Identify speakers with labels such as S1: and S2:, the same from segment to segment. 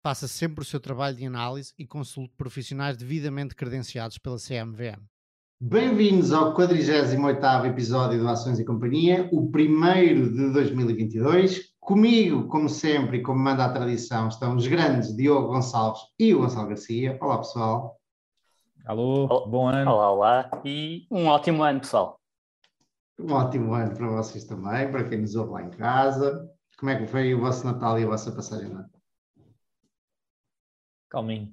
S1: Faça sempre o seu trabalho de análise e consulte profissionais devidamente credenciados pela CMVM.
S2: Bem-vindos ao 48º episódio do Ações e Companhia, o primeiro de 2022. Comigo, como sempre, e como manda a tradição, estão os grandes Diogo Gonçalves e o Gonçalo Garcia. Olá, pessoal.
S3: Alô, bom ano.
S4: Olá, olá. E um ótimo ano, pessoal.
S2: Um ótimo ano para vocês também, para quem nos ouve lá em casa. Como é que foi o vosso Natal e a vossa passagem de ano?
S3: Calminho.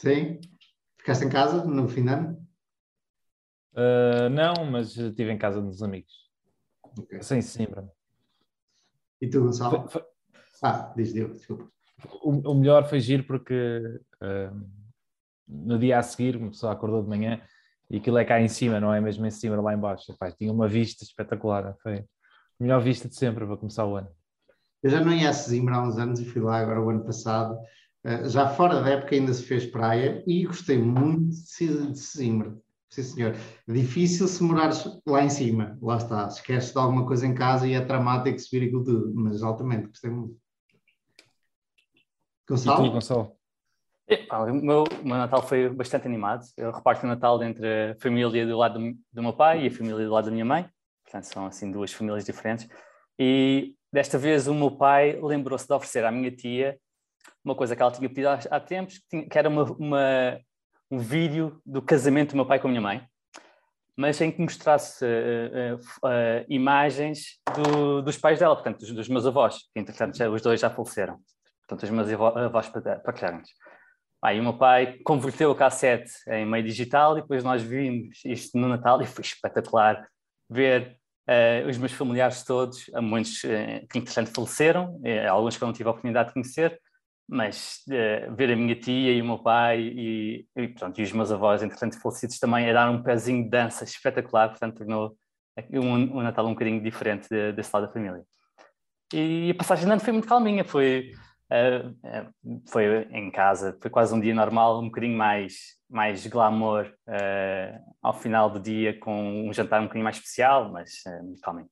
S2: Sim? Ficaste em casa no fim de ano?
S3: Uh, não, mas estive em casa dos amigos.
S2: Okay.
S3: Sem Simbra.
S2: E tu, Gonçalo? Foi, foi... Ah, diz Deus, desculpa.
S3: O, o, melhor foi giro porque uh, no dia a seguir uma pessoa acordou de manhã e aquilo é cá em cima, não é mesmo em cima, lá embaixo. Epá, tinha uma vista espetacular. Foi a melhor vista de sempre para começar o ano.
S2: Eu já não ia a Sesimbra há uns anos e fui lá agora o ano passado. Uh, já fora da época ainda se fez praia e gostei muito de Sesimbra. Sim, senhor. Difícil se morares lá em cima, lá está. Esqueces de alguma coisa em casa e é dramático subir aquilo tudo, mas altamente, gostei muito.
S3: Gonçalo? E tu, Gonçalo?
S4: o, meu, o meu Natal foi bastante animado. Eu reparto o Natal entre a família do lado do, do meu pai e a família do lado da minha mãe. Portanto, são assim duas famílias diferentes. E desta vez o meu pai lembrou-se de oferecer à minha tia uma coisa que ela tinha pedido há, há tempos, que, tinha, que era uma, uma, um vídeo do casamento do meu pai com a minha mãe, mas em que mostrasse uh, uh, uh, imagens do, dos pais dela, portanto, dos, dos, meus avós, que entretanto já, os dois já faleceram. Portanto, os meus avós paternos. Aí o meu pai converteu a cassete em meio digital e depois nós vimos isto no Natal e foi espetacular ver uh, os meus familiares todos, muitos uh, que entretanto faleceram, uh, alguns que eu não tive a oportunidade de conhecer, mas ver a minha tia e o meu pai e, e, pronto, e os meus avós, entretanto falecidos também, a dar um pezinho de dança espetacular, portanto tornou um, um Natal um bocadinho diferente de, desse lado da família. E a passagem de ano foi muito calminha, foi Uh, uh, foi em casa, foi quase um dia normal, um bocadinho mais, mais glamour uh, ao final do dia, com um jantar um bocadinho mais especial, mas uh, calminho.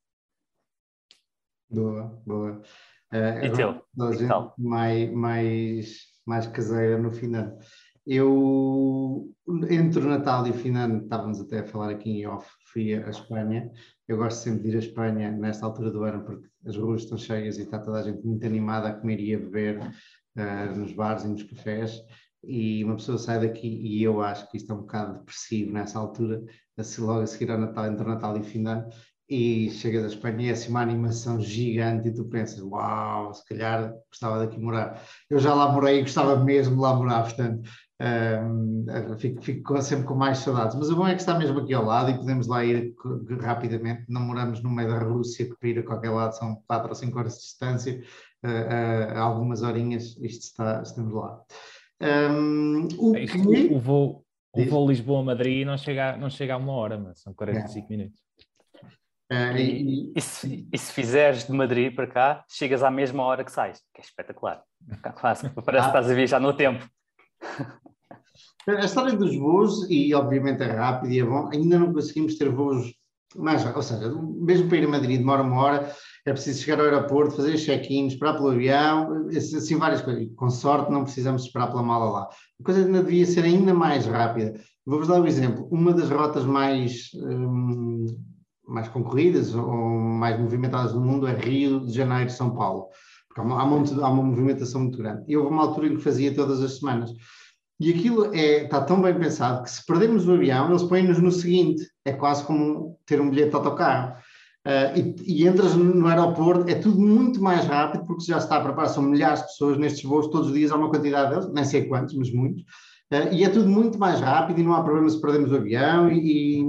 S2: Boa, boa.
S4: E teu?
S2: mais, mais, mais caseira no final. Eu, entre o Natal e o fim ano, estávamos até a falar aqui em off, fui à Espanha. Eu gosto sempre de ir à Espanha nesta altura do ano, porque as ruas estão cheias e está toda a gente muito animada a comer e a beber uh, nos bares e nos cafés. E uma pessoa sai daqui, e eu acho que isto é um bocado depressivo nessa altura, assim, logo a seguir ao Natal, entre o Natal e o fim de ano, e chega da Espanha e é assim uma animação gigante e tu pensas, uau, se calhar gostava daqui morar. Eu já lá morei e gostava mesmo de lá morar, portanto um, fico, fico, sempre com mais saudades. Mas o bom é que está mesmo aqui ao lado e podemos lá ir rapidamente. Não moramos no meio da Rússia, que para ir a qualquer lado são 4 ou 5 horas de distância, uh, uh, algumas horinhas, isto está, estamos lá. Um,
S3: o, é que... o, voo, o voo Lisboa-Madrid não chega, não chega a uma hora, mas são 45 é. minutos.
S4: Uh, e, e, se, e, se, fizeres de Madrid para cá, chegas à mesma hora que sais, que é espetacular. Parece que ah. estás a viajar no tempo.
S2: A história dos voos, e obviamente é rápido e é bom, ainda não conseguimos ter voos mais, ou seja, mesmo para ir a Madrid demora uma hora, é preciso chegar ao aeroporto, fazer check-in, esperar pelo avião, assim várias coisas. Com sorte não precisamos esperar pela mala lá. A coisa ainda devia ser ainda mais rápida. Vou-vos dar um exemplo. Uma das rotas mais, hum, mais concorridas ou mais movimentadas do mundo é Rio de Janeiro, São Paulo. Porque há uma, há uma, há uma movimentação muito grande. E houve uma altura em que fazia todas as semanas. E aquilo é, está tão bem pensado que se perdemos o avião, eles põem-nos no seguinte. É quase como ter um bilhete de autocarro. Uh, e, e, entras no aeroporto, é tudo muito mais rápido, porque já está a preparar, são milhares de pessoas nestes voos, todos os dias há uma quantidade deles, nem sei quantos, mas muitos, uh, e é tudo muito mais rápido e não há problema se perdemos o avião, e, e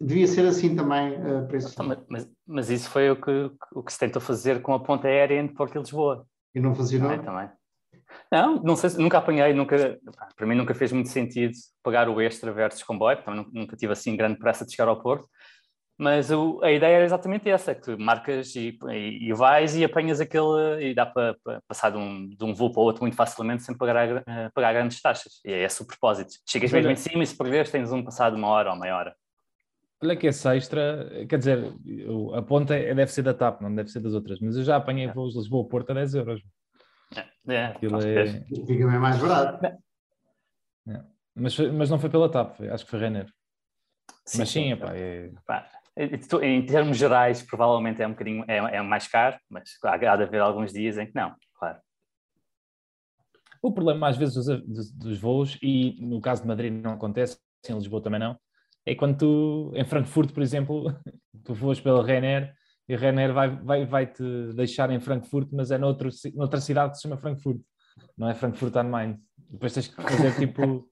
S2: devia ser assim também uh, para isso.
S4: Mas, mas, mas, isso foi o que, o que se tentou fazer com a ponta aérea entre Porto e Lisboa.
S2: E não funcionou?
S4: Também, também. Não, não sei, nunca apanhei, nunca, para mim nunca fez muito sentido pagar o extra versus comboio, também nunca tive assim grande pressa de chegar ao Porto, mas o, a ideia era exatamente essa, que tu marcas e, e, e vais e apanhas aquele, e dá para, para passar de um, de um voo para o outro muito facilmente sem pagar, uh, pagar grandes taxas, e é esse o propósito. Chegas mesmo em cima e se perderes tens um passado uma hora ou meia hora.
S3: Olha que esse extra, quer dizer, a ponta é, deve ser da TAP, não deve ser das outras, mas eu já apanhei é. voos Lisboa-Porto a 10 euros.
S4: É, é,
S2: é... Fica bem mais barato.
S3: É. Mas, mas não foi pela TAP, acho que foi Renner. Sim, mas sim, sim é...
S4: em termos gerais, provavelmente é um bocadinho é, é mais caro, mas há, há de haver alguns dias em que não, claro.
S3: O problema às vezes dos, dos, dos voos, e no caso de Madrid não acontece, em Lisboa também não, é quando tu, em Frankfurt, por exemplo, tu voas pela Ryanair e a Ryanair vai, vai, vai te deixar em Frankfurt, mas é noutro, noutra cidade que se chama Frankfurt, não é Frankfurt am Main. Depois tens que fazer tipo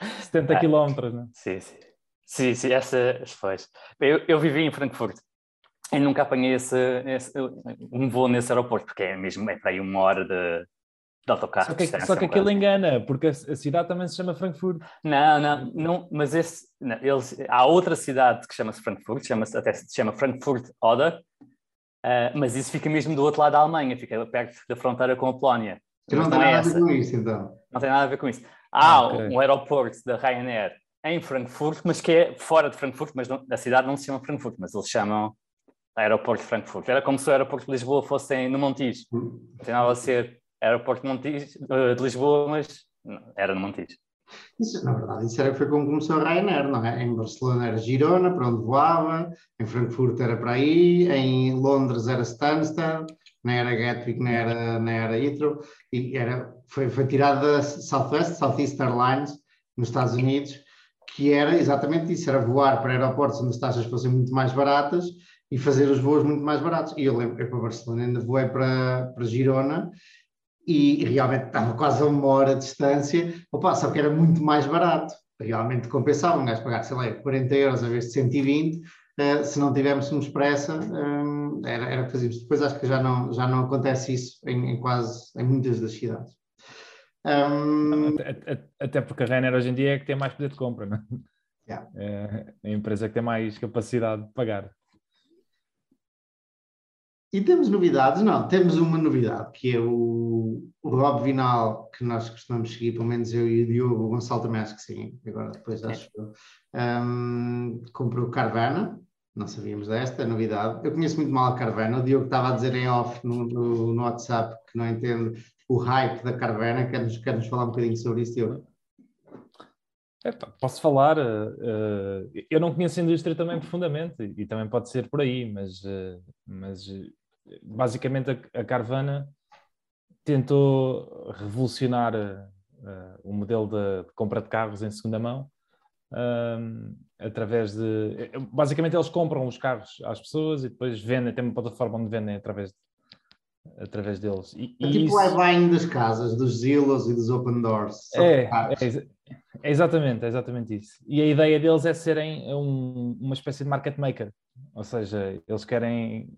S3: 70 km, não é?
S4: Sim, sim. Sim, sim, essa foi. Eu, eu vivi em Frankfurt e nunca apanhei esse, esse, um voo nesse aeroporto, porque é mesmo é para aí uma hora de, de autocarro.
S3: Só que, só que aquilo engana, porque a, a, cidade também se chama Frankfurt.
S4: Não, não, não mas esse, não, eles, há outra cidade que chama-se Frankfurt, chama até se chama Frankfurt Oder, uh, mas isso fica mesmo do outro lado da Alemanha, fica perto da fronteira com a Polónia.
S2: Que não tem é nada a ver com isso, então.
S4: Não tem nada a ver com isso. Há ah, okay. um aeroporto da Ryanair em Frankfurt, mas que é fora de Frankfurt, mas não, a cidade não se chama Frankfurt, mas eles chamam aeroporto de Frankfurt. Era como se o aeroporto de Lisboa fosse no Montijo. Hum. Não tem nada a ser aeroporto de, Montijo, eh, de Lisboa, mas era no Montijo.
S2: Isso, na verdade, isso era, foi como começou a Ryanair, não é? Em Barcelona era Girona, para onde voava, em Frankfurt era para aí, em Londres era Stansted, nem era Gatwick, nem era, nem era Heathrow, e era, foi, foi tirada da Southwest, Southeast Airlines, nos Estados Unidos, que era exatamente isso, era voar para aeroportos onde as taxas fossem muito mais baratas e fazer os voos muito mais baratos. E eu lembro que para Barcelona ainda voei para, para Girona e realmente estava quase a uma hora de distância, opa, só que era muito mais barato. Realmente compensava um gajo pagar, sei lá, 40 euros a vez de 120, uh, eh, se não tivéssemos pressa, um, era, era o que fazíamos. Depois acho que já não, já não acontece isso em, em quase, em muitas das cidades.
S3: Um... Até, até, porque a Renner hoje em dia é que tem mais poder de compra, não é? Yeah. É a empresa que tem mais capacidade de pagar.
S2: E temos novidades? Não, temos uma novidade, que é o, o Rob Vinal, que nós costumamos seguir, pelo menos eu e o Diogo, o Gonçalo também acho que sim, agora depois acho que um, comprou Carvana, não sabíamos desta novidade. Eu conheço muito mal a Carvana, o Diogo estava a dizer em off no, no, no WhatsApp que não entende o hype da Carvana, quer-nos quer -nos falar um bocadinho sobre isso, Diogo?
S3: posso falar, uh, eu não conheço a indústria também profundamente e, também pode ser por aí, mas, uh, mas basicamente a, a Carvana tentou revolucionar uh, o modelo de, de, compra de carros em segunda mão uh, através de basicamente eles compram os carros às pessoas e depois vendem, tem uma plataforma onde vendem através de, através deles.
S2: E, é tipo o iBuying das casas, dos Zillows e dos Open Doors.
S3: É, é, é, exatamente, é exatamente isso. E a ideia deles é serem um, uma espécie de market maker, ou seja, eles querem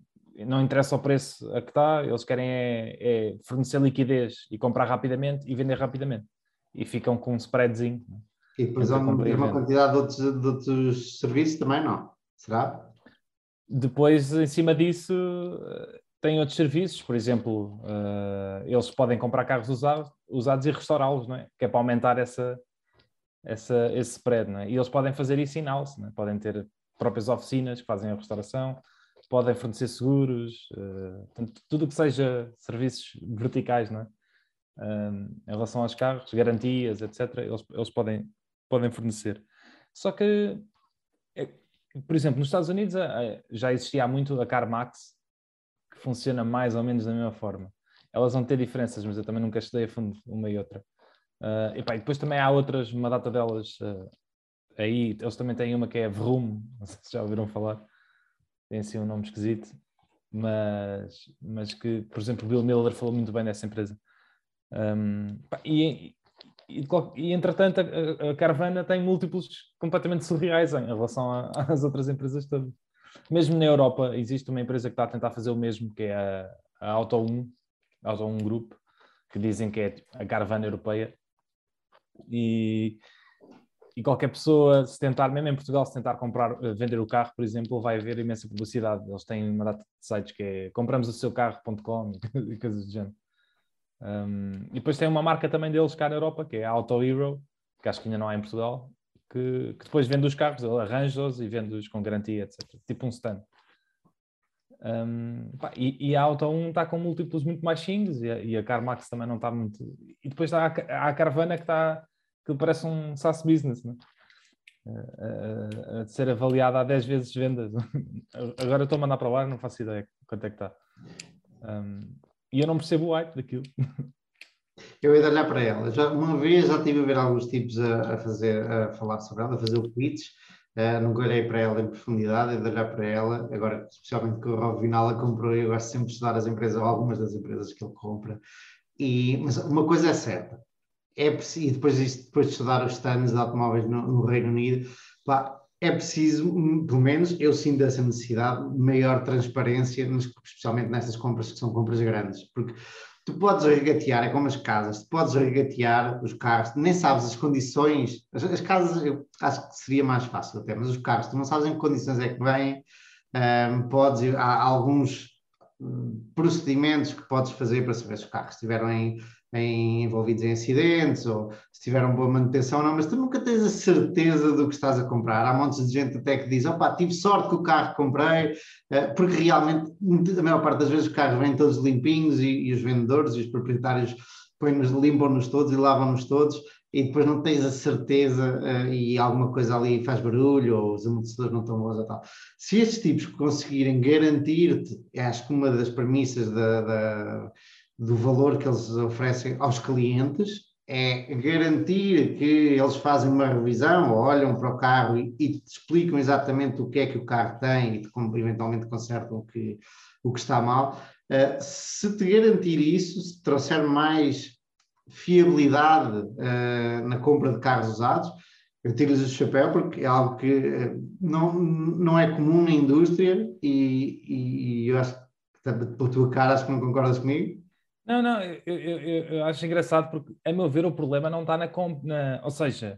S3: não interessa o preço a que está, eles querem é, é, fornecer liquidez e comprar rapidamente e vender rapidamente. E ficam com um spreadzinho.
S2: E depois há uma, uma quantidade de outros, de outros serviços também, não? Será?
S3: Depois, em cima disso, tem outros serviços, por exemplo, uh, eles podem comprar carros usados, usados e restaurá-los, não é? Que é para aumentar essa, essa, esse spread, não é? E eles podem fazer isso in-house, é? podem ter próprias oficinas que fazem a restauração, podem fornecer seguros, uh, tudo o que seja serviços verticais, não é? Uh, em relação aos carros, garantias, etc., eles, eles podem, podem fornecer. Só que, é, por exemplo, nos Estados Unidos é, já existia muito a CarMax, que funciona mais ou menos da mesma forma. Elas vão ter diferenças, mas eu também nunca estudei a fundo uma e outra. Uh, e, pá, e depois também há outras, uma data delas uh, aí, eles também têm uma que é Vroom, não sei se já ouviram falar, tem assim um nome esquisito, mas, mas que, por exemplo, o Bill Miller falou muito bem dessa empresa. Um, e, e, e, entretanto, a, a, Carvana tem múltiplos completamente surreais em relação a, às outras empresas todas. Mesmo na Europa, existe uma empresa que está a tentar fazer o mesmo, que é a, a Auto 1, Auto 1 Group, que dizem que é a caravana europeia. E, e qualquer pessoa, se tentar, mesmo em Portugal, se tentar comprar, eh, vender o carro, por exemplo, vai haver imensa publicidade. Eles têm uma data de sites que é compramos o seu carro.com e coisas do género. Um, e depois tem uma marca também deles cá na Europa, que é a Auto Hero, que acho que ainda não há em Portugal, que, que depois vende os carros, arranja-os e vende-os com garantia, etc. Tipo um stand. Um, pá, e, e, a Auto 1 está com múltiplos muito mais simples e a, e a CarMax também não está muito. E depois está a, a Caravana que está que parece um SaaS business, né? a, a, a, ser avaliada a 10 vezes vendas. Agora estou a mandar para lá, não faço ideia quanto é que está. Um, e eu não percebo o hype daquilo.
S2: Eu ia olhar para ela. Já, uma vez já tive a ver alguns tipos a, a fazer, a falar sobre ela, a fazer o pitch. Uh, nunca olhei para ela em profundidade, é de olhar para ela. Agora, especialmente que o Rob Vinal a comprou, eu gosto sempre de estudar as empresas, algumas das empresas que ele compra. E, mas uma coisa é certa, é preciso, e depois, depois de estudar os stands de automóveis no, no Reino Unido, pá, é preciso, pelo menos eu sinto essa necessidade de maior transparência, especialmente nessas compras que são compras grandes, porque tu podes regatear, é como as casas, tu podes regatear os carros, nem sabes as condições, as, as, casas eu acho que seria mais fácil até, mas os carros, tu não sabes em que condições é que vêm, um, podes, há alguns hum, procedimentos que podes fazer para saber se os carros estiveram em em, envolvidos em acidentes ou se tiveram boa manutenção ou não, mas tu nunca tens a certeza do que estás a comprar. Há montes de gente até que diz, opá, tive sorte que o carro que comprei, eh, porque realmente, a maior parte das vezes os carros vêm todos limpinhos e, e os vendedores e os proprietários põem-nos, limpam-nos todos e lavam-nos todos e depois não tens a certeza uh, e alguma coisa ali faz barulho ou os amortecedores não estão bons ou tal. Se estes tipos conseguirem garantir-te, acho que uma das premissas da, da do valor que eles oferecem aos clientes, é garantir que eles fazem uma revisão, ou olham para o carro e, e te explicam exatamente o que é que o carro tem e te, eventualmente consertam o que, o que está mal. Uh, se te garantir isso, se trouxer mais fiabilidade uh, na compra de carros usados, eu tiro-lhes o chapéu porque é algo que uh, não, não é comum na indústria e, e, e eu acho que pela tua cara acho que não concordas comigo.
S3: Não, não, eu, eu, eu, acho engraçado porque, a meu ver, o problema não está na, na. Ou seja,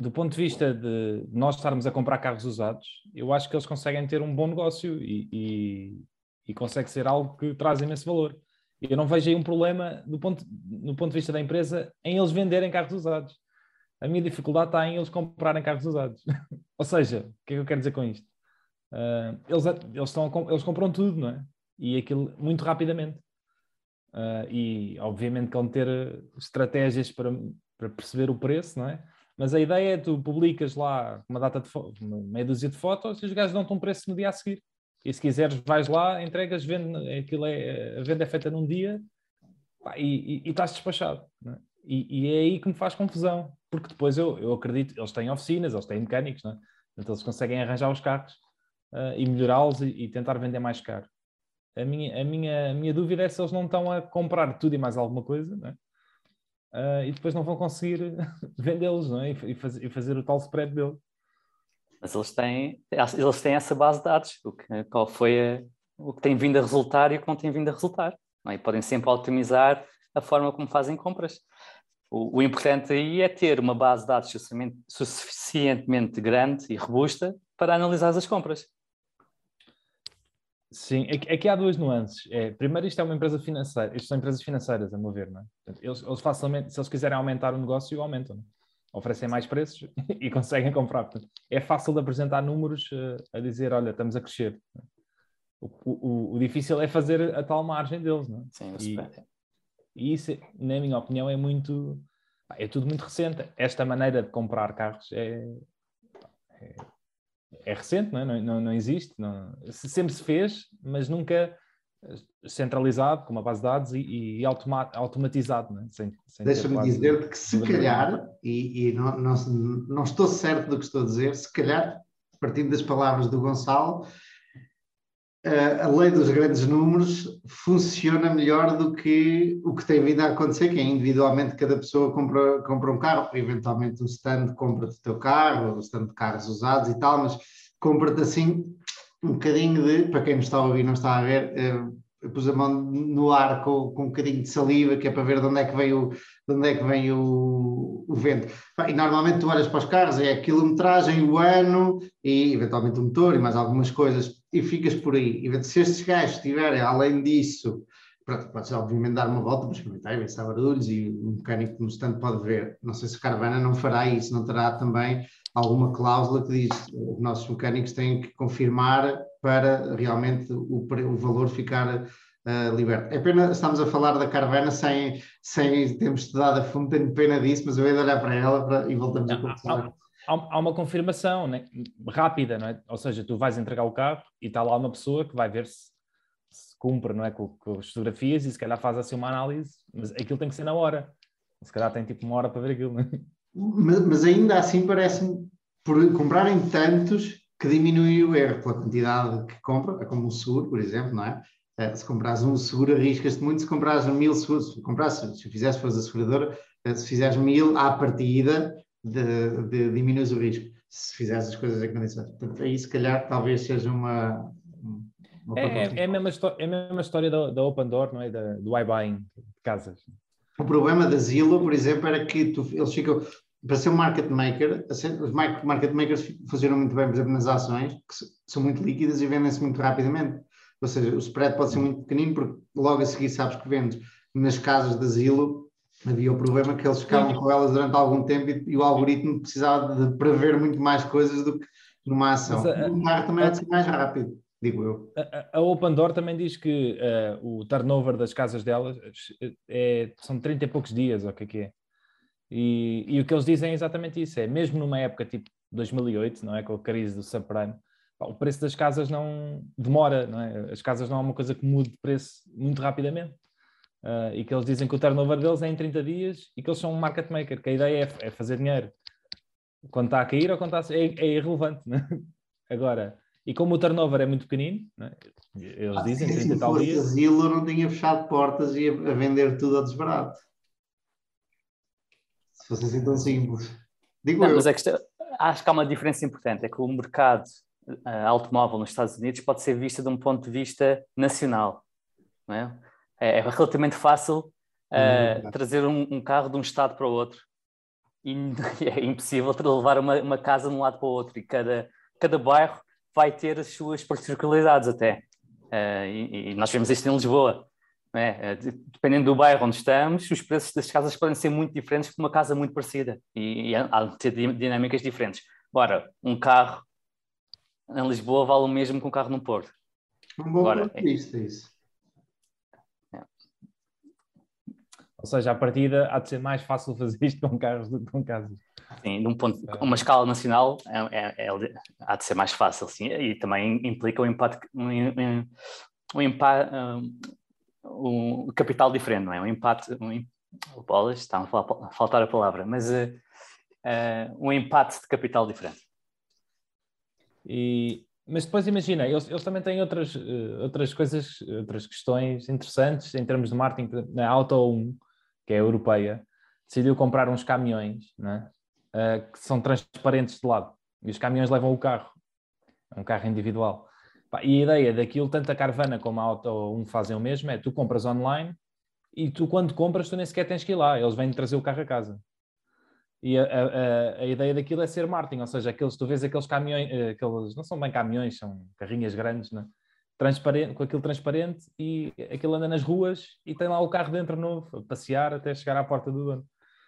S3: do ponto de vista de nós estarmos a comprar carros usados, eu acho que eles conseguem ter um bom negócio e, e, e consegue ser algo que traz imenso valor. Eu não vejo aí um problema do ponto, no ponto de vista da empresa em eles venderem carros usados. A minha dificuldade está em eles comprarem carros usados. Ou seja, o que é que eu quero dizer com isto? Uh, eles, eles, estão, eles compram tudo, não é? E aquilo muito rapidamente. Uh, e obviamente que vão ter eh, estratégias para, para perceber o preço, não é? Mas a ideia é tu publicas lá uma data de uma meia dúzia de fotos e os gajos dão-te um preço no dia a seguir. E se quiseres, vais lá, entregas, vende, aquilo é, a venda é feita num dia pá, e, e, e, estás despachado. É? E, e, é aí que me faz confusão, porque depois eu, eu acredito, eles têm oficinas, eles têm mecânicos, não é? então eles conseguem arranjar os carros uh, e melhorá-los e, e, tentar vender mais caro. A minha, a, minha, a minha dúvida é se eles não estão a comprar tudo e mais alguma coisa? Uh, e depois não vão conseguir vendê-los é? e, e, faz, e, fazer o tal spread dele.
S4: Mas eles têm, eles têm essa base de dados, o que, qual foi a, o que tem vindo a resultar e o que não tem vindo a resultar. Não é? E podem sempre otimizar a forma como fazem compras. O, o, importante aí é ter uma base de dados suficientemente grande e robusta para analisar as compras.
S3: Sim, aqui há duas nuances. É, primeiro, isto é uma empresa financeira, isto são empresas financeiras, a meu ver, não é? eles, eles, facilmente, se eles quiserem aumentar o negócio, aumentam, é? oferecem mais preços e conseguem comprar. Portanto, é fácil de apresentar números uh, a dizer, olha, estamos a crescer. O, o, o, difícil é fazer a tal margem deles, não é?
S4: Sim,
S3: e, e isso, na minha opinião, é muito, é tudo muito recente. Esta maneira de comprar carros é, é é recente, não, é? não, não, não, existe, não, sempre se fez, mas nunca centralizado, com uma base de dados e, e automa automatizado. É?
S2: Sem, sem Deixa-me dizer que se calhar, e, e não, não, não, estou certo do que estou a dizer, se calhar, partindo das palavras do Gonçalo, a lei dos grandes números funciona melhor do que o que tem vindo a acontecer, que é individualmente cada pessoa compra, compra um carro, eventualmente o stand compra-te o teu carro, o stand de carros usados e tal, mas compra-te assim um bocadinho de, para quem nos está a ouvir não está a ver, eu pus a mão no ar com, com um bocadinho de saliva, que é para ver de onde é que vem o, de onde é que vem o, o vento. E normalmente tu olhas para os carros, é a quilometragem, o ano e eventualmente o motor e mais algumas coisas, e ficas por aí. E se estes gajos tiverem, além disso, pronto, podes obviamente dar uma volta para experimentar e ver se há barulhos e o mecânico no stand pode ver. Não sei se a Caravana não fará isso, não terá também alguma cláusula que diz que os nossos mecânicos têm que confirmar para realmente o, o valor ficar uh, liberto. É pena, estamos a falar da Caravana sem, sem termos estudado a fundo, tenho pena disso, mas eu ia olhar para ela para, e voltamos a conversar.
S3: Há, uma confirmação né? rápida, não é? ou seja, tu vais entregar o carro e está lá uma pessoa que vai ver se, se cumpre não é? com, com as fotografias e se calhar faz assim uma análise, mas aquilo tem que ser na hora. Se calhar tem tipo uma hora para ver aquilo. É?
S2: mas, mas ainda assim parece-me, por comprarem tantos, que diminui o erro pela quantidade que compra, é como um seguro, por exemplo, não é? Eh, se compras um seguro, arriscas-te muito. Se compras mil seguros, se compras, se fizesse, fores a seguradora, eh, se fizeres mil à partida, de, de, diminuis o risco. Se fizeres as coisas em condições. Portanto, aí se calhar talvez seja uma.
S3: uma é, é, é, a mesma é a mesma história da, da Open Door, não é? Da, do iBuying de casas.
S2: O problema da Zillow, por exemplo, era que tu, eles ficam para ser um market maker, os market makers funcionam muito bem, por exemplo, nas ações, que são muito líquidas e vendem-se muito rapidamente. Ou seja, o spread pode ser muito pequenino, porque logo a seguir sabes que vendes. Nas casas de asilo, havia o problema que eles ficavam com elas durante algum tempo e, e, o algoritmo precisava de prever muito mais coisas do que numa ação. o mar também é de ser mais rápido, digo eu.
S3: A, a Open Door também diz que uh, o turnover das casas delas é, são 30 e poucos dias, ou o que é que é? E, e, o que eles dizem é exatamente isso: é mesmo numa época tipo 2008, não é? Com a crise do subprime, o preço das casas não demora, não é? As casas não é uma coisa que mude de preço muito rapidamente. Uh, e que eles dizem que o turnover deles é em 30 dias e que eles são um market maker, que a ideia é, é fazer dinheiro quando está a cair ou quando está a... é, é irrelevante. Né? Agora, e como o turnover é muito pequenino, né? eles ah, dizem 30 tal dias.
S2: Asilo não tinha fechado portas e ia a vender tudo a desbarato. Se fosse assim tão simples. Digo não, eu.
S4: Mas é que acho que há uma diferença importante: é que o mercado uh, automóvel nos Estados Unidos pode ser visto de um ponto de vista nacional. Não é? É, é relativamente fácil uh, trazer um, um, carro de um estado para o outro e é impossível levar uma, uma, casa de um lado para o outro e cada, cada bairro vai ter as suas particularidades até. Uh, e, e, nós vemos isto em Lisboa. É? é dependendo do bairro onde estamos, os preços das casas podem ser muito diferentes de uma casa muito parecida e, e há de ter dinâmicas diferentes. Ora, um carro em Lisboa vale o mesmo que um carro no Porto.
S2: Um bom Agora, é, isso.
S3: Ou seja, a partida há de ser mais fácil fazer isto com carros do que com casas.
S4: Sim, num ponto, uma escala nacional é, é, é, há de ser mais fácil, sim, e também implica um impacto, um, um, um, um, capital diferente, não é? Um impacto, um, bolas, está a faltar a palavra, mas uh, uh, um impacto de capital diferente.
S3: E, mas depois imagina, eles, eles também têm outras, uh, outras coisas, outras questões interessantes em termos de marketing. Na Auto 1, que é europeia, decidiu comprar uns caminhões né, uh, que são transparentes de lado. E os caminhões levam o carro. É um carro individual. E a ideia daquilo, tanto a Carvana como a Auto 1 fazem o mesmo, é tu compras online e tu quando compras tu nem sequer tens que ir lá, eles vêm trazer o carro a casa. E a, a, a, ideia daquilo é ser marketing, ou seja, aqueles, tu vês aqueles caminhões, eh, aqueles, não são bem caminhões, são carrinhas grandes, né? Transparente, com aquilo transparente e aquilo anda nas ruas e tem lá o carro dentro novo, a passear até chegar à porta do dono.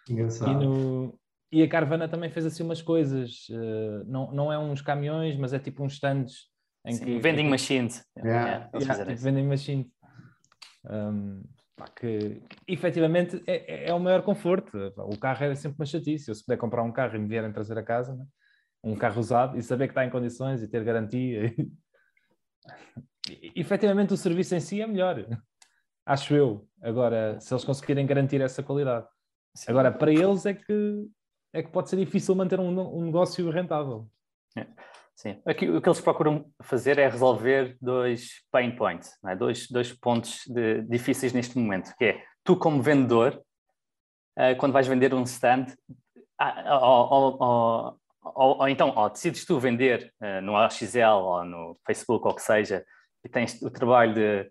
S3: E, no, e, a Carvana também fez assim umas coisas, uh, não, não é uns caminhões, mas é tipo uns stands
S4: em Sim, que... Vending machines.
S3: Yeah. Yeah, yeah, tipo vending machines. Um, pá, que efetivamente é, é, o maior conforto. O carro é sempre uma chatice. Eu, se puder comprar um carro e me vierem trazer a casa, né? um carro usado, e saber que está em condições e ter garantia. Efetivamente o serviço em si é melhor, acho eu. Agora, se eles conseguirem garantir essa qualidade. Sim. Agora, para eles é que, é que pode ser difícil manter um, um negócio rentável.
S4: É. Sim, Aqui, o que eles procuram fazer é resolver dois pain points, é? dois, dois pontos de, difíceis neste momento, que é tu como vendedor, uh, quando vais vender um stand, uh, ou, ou, ou, ou, então ou decides tu vender uh, no AXL ou no Facebook ou o que seja, e tens o trabalho de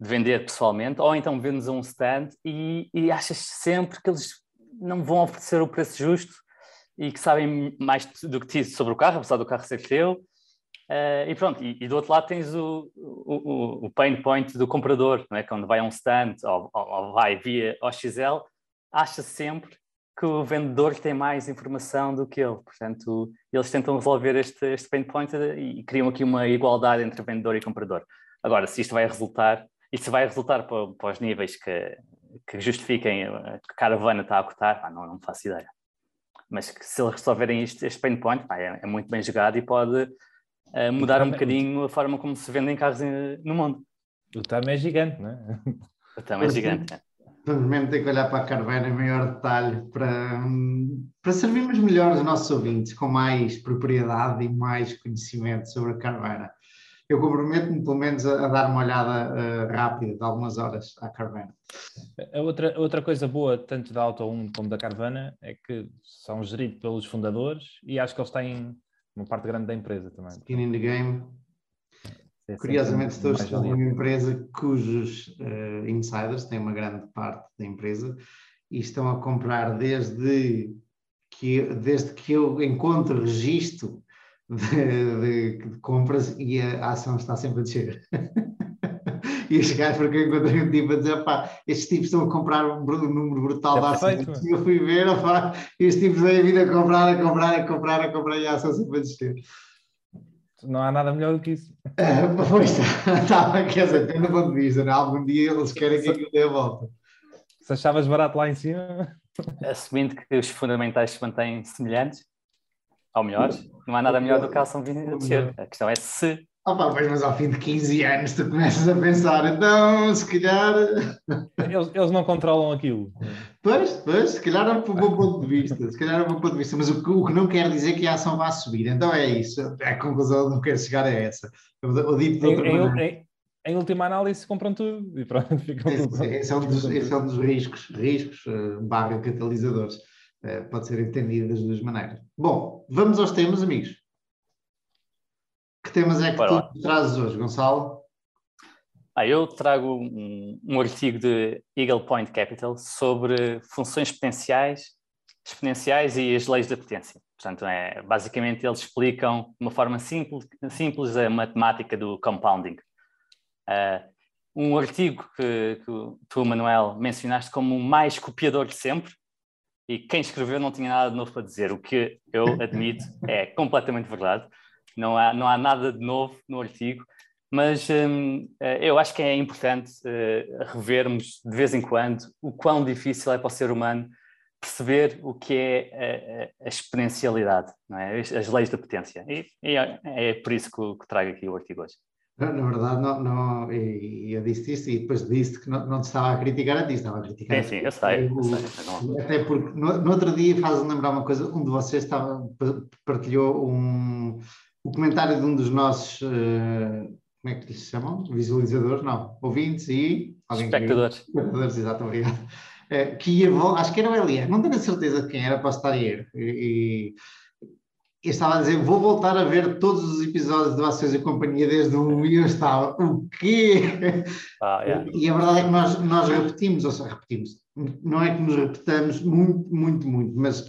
S4: de vender pessoalmente, ou então vendes a um stand e, e achas sempre que eles não vão oferecer o preço justo e que sabem mais do que ti sobre o carro, apesar do carro ser teu. Uh, e pronto, e, e, do outro lado tens o, o, o, pain point do comprador, não é? quando vai a um stand ou, ou, ou vai via OXL, acha sempre que o vendedor tem mais informação do que ele. Portanto, eles tentam resolver este, este pain point e criam aqui uma igualdade entre vendedor e comprador. Agora, se isto vai resultar, e se vai resultar para, para os níveis que, que justifiquem que a caravana está a cotar, pá, não, não faço ideia. Mas que, se eles resolverem isto, este pain point, pá, é, é, muito bem jogado e pode uh, mudar um bocadinho a forma como se vendem carros no mundo.
S3: O TAM é gigante, não é?
S4: O TAM é gigante, é.
S2: Vamos mesmo ter que olhar para a Carvana em maior detalhe para, para servirmos melhor os nossos ouvintes, com mais propriedade e mais conhecimento sobre a Carvana. Eu comprometo-me, pelo menos, a, a, dar uma olhada uh, rápida de algumas horas à Carvana.
S3: A outra, outra coisa boa, tanto da Auto 1 como da Carvana, é que são geridos pelos fundadores e acho que eles têm uma parte grande da empresa também.
S2: Skin in the game. É Curiosamente, estou, estou numa empresa cujos uh, insiders têm uma grande parte da empresa e estão a comprar desde que, desde que eu encontro registro de, de, de compras e a, a, ação está sempre a descer. e os gajos, porque eu encontrei um tipo a dizer, pá, estes tipos estão a comprar um, um número brutal é de ações. Eu fui ver, opá, estes tipos vêm vir a comprar, a comprar, a comprar, a comprar e a ação sempre a descer.
S3: Não há nada melhor do que isso.
S2: Uh, pois está, quer dizer, tendo um ponto de vista, né? algum dia eles querem que aquilo dê a volta.
S3: Se achavas barato lá em cima.
S4: Assumindo que os fundamentais se mantêm semelhantes, ou melhores, não há nada melhor do que a ação vindo a descer. A questão é se.
S2: Pá, pois, mas ao fim de 15 anos tu começas a pensar, então, se calhar.
S3: Eles, eles não controlam aquilo.
S2: Pois, pois, se calhar é um bom ponto de vista, se calhar é um bom ponto de vista, mas o que, o que não quer dizer que a ação vá subir. Então é isso, é a conclusão não quero chegar a essa. Eu, eu digo de outra
S3: em, maneira. Em, em última análise compram tudo e pronto, ficam
S2: esse, esse, é um dos, esse é um dos riscos, riscos uh, barra catalisadores. Uh, pode ser entendido das duas maneiras. Bom, vamos aos temas, amigos. Temas é que Para tu trazes hoje, Gonçalo?
S4: Ah, eu trago um, um, artigo de Eagle Point Capital sobre funções exponenciais, exponenciais e as leis da potência. Portanto, é, basicamente eles explicam de uma forma simples, simples a matemática do compounding. Uh, um artigo que, que tu, Manuel, mencionaste como o mais copiador de sempre, e quem escreveu não tinha nada de novo para dizer, o que eu admito é completamente verdade. Não há, não há nada de novo no artigo, mas hum, eh, eu acho que é importante uh, revermos de vez em quando o quão difícil é para o ser humano perceber o que é a, a exponencialidade, é? as leis da potência. E, e é, por isso que, que trago aqui o artigo hoje.
S2: Na verdade, não, não, eu disse isso e depois disse que não, não te estava a criticar a ti, estava a criticar.
S4: Sim, sim, eu sei. Eu sei
S2: até porque no, no outro dia faz lembrar uma coisa, um de vocês estava, partilhou um, o comentário de um dos nossos, uh, como é que lhes chamam? Visualizadores? Não, ouvintes e.
S4: Espectadores.
S2: Espectadores, exato, obrigado. Uh, que ia, acho que era o Elias, não tenho a certeza de quem era, posso estar a ir. E, eu estava a dizer, vou voltar a ver todos os episódios de Ações e Companhia desde o e eu estava, o quê? Ah, yeah. E a verdade é que nós, nós repetimos, ou seja, repetimos, não é que nos repetamos muito, muito, muito, mas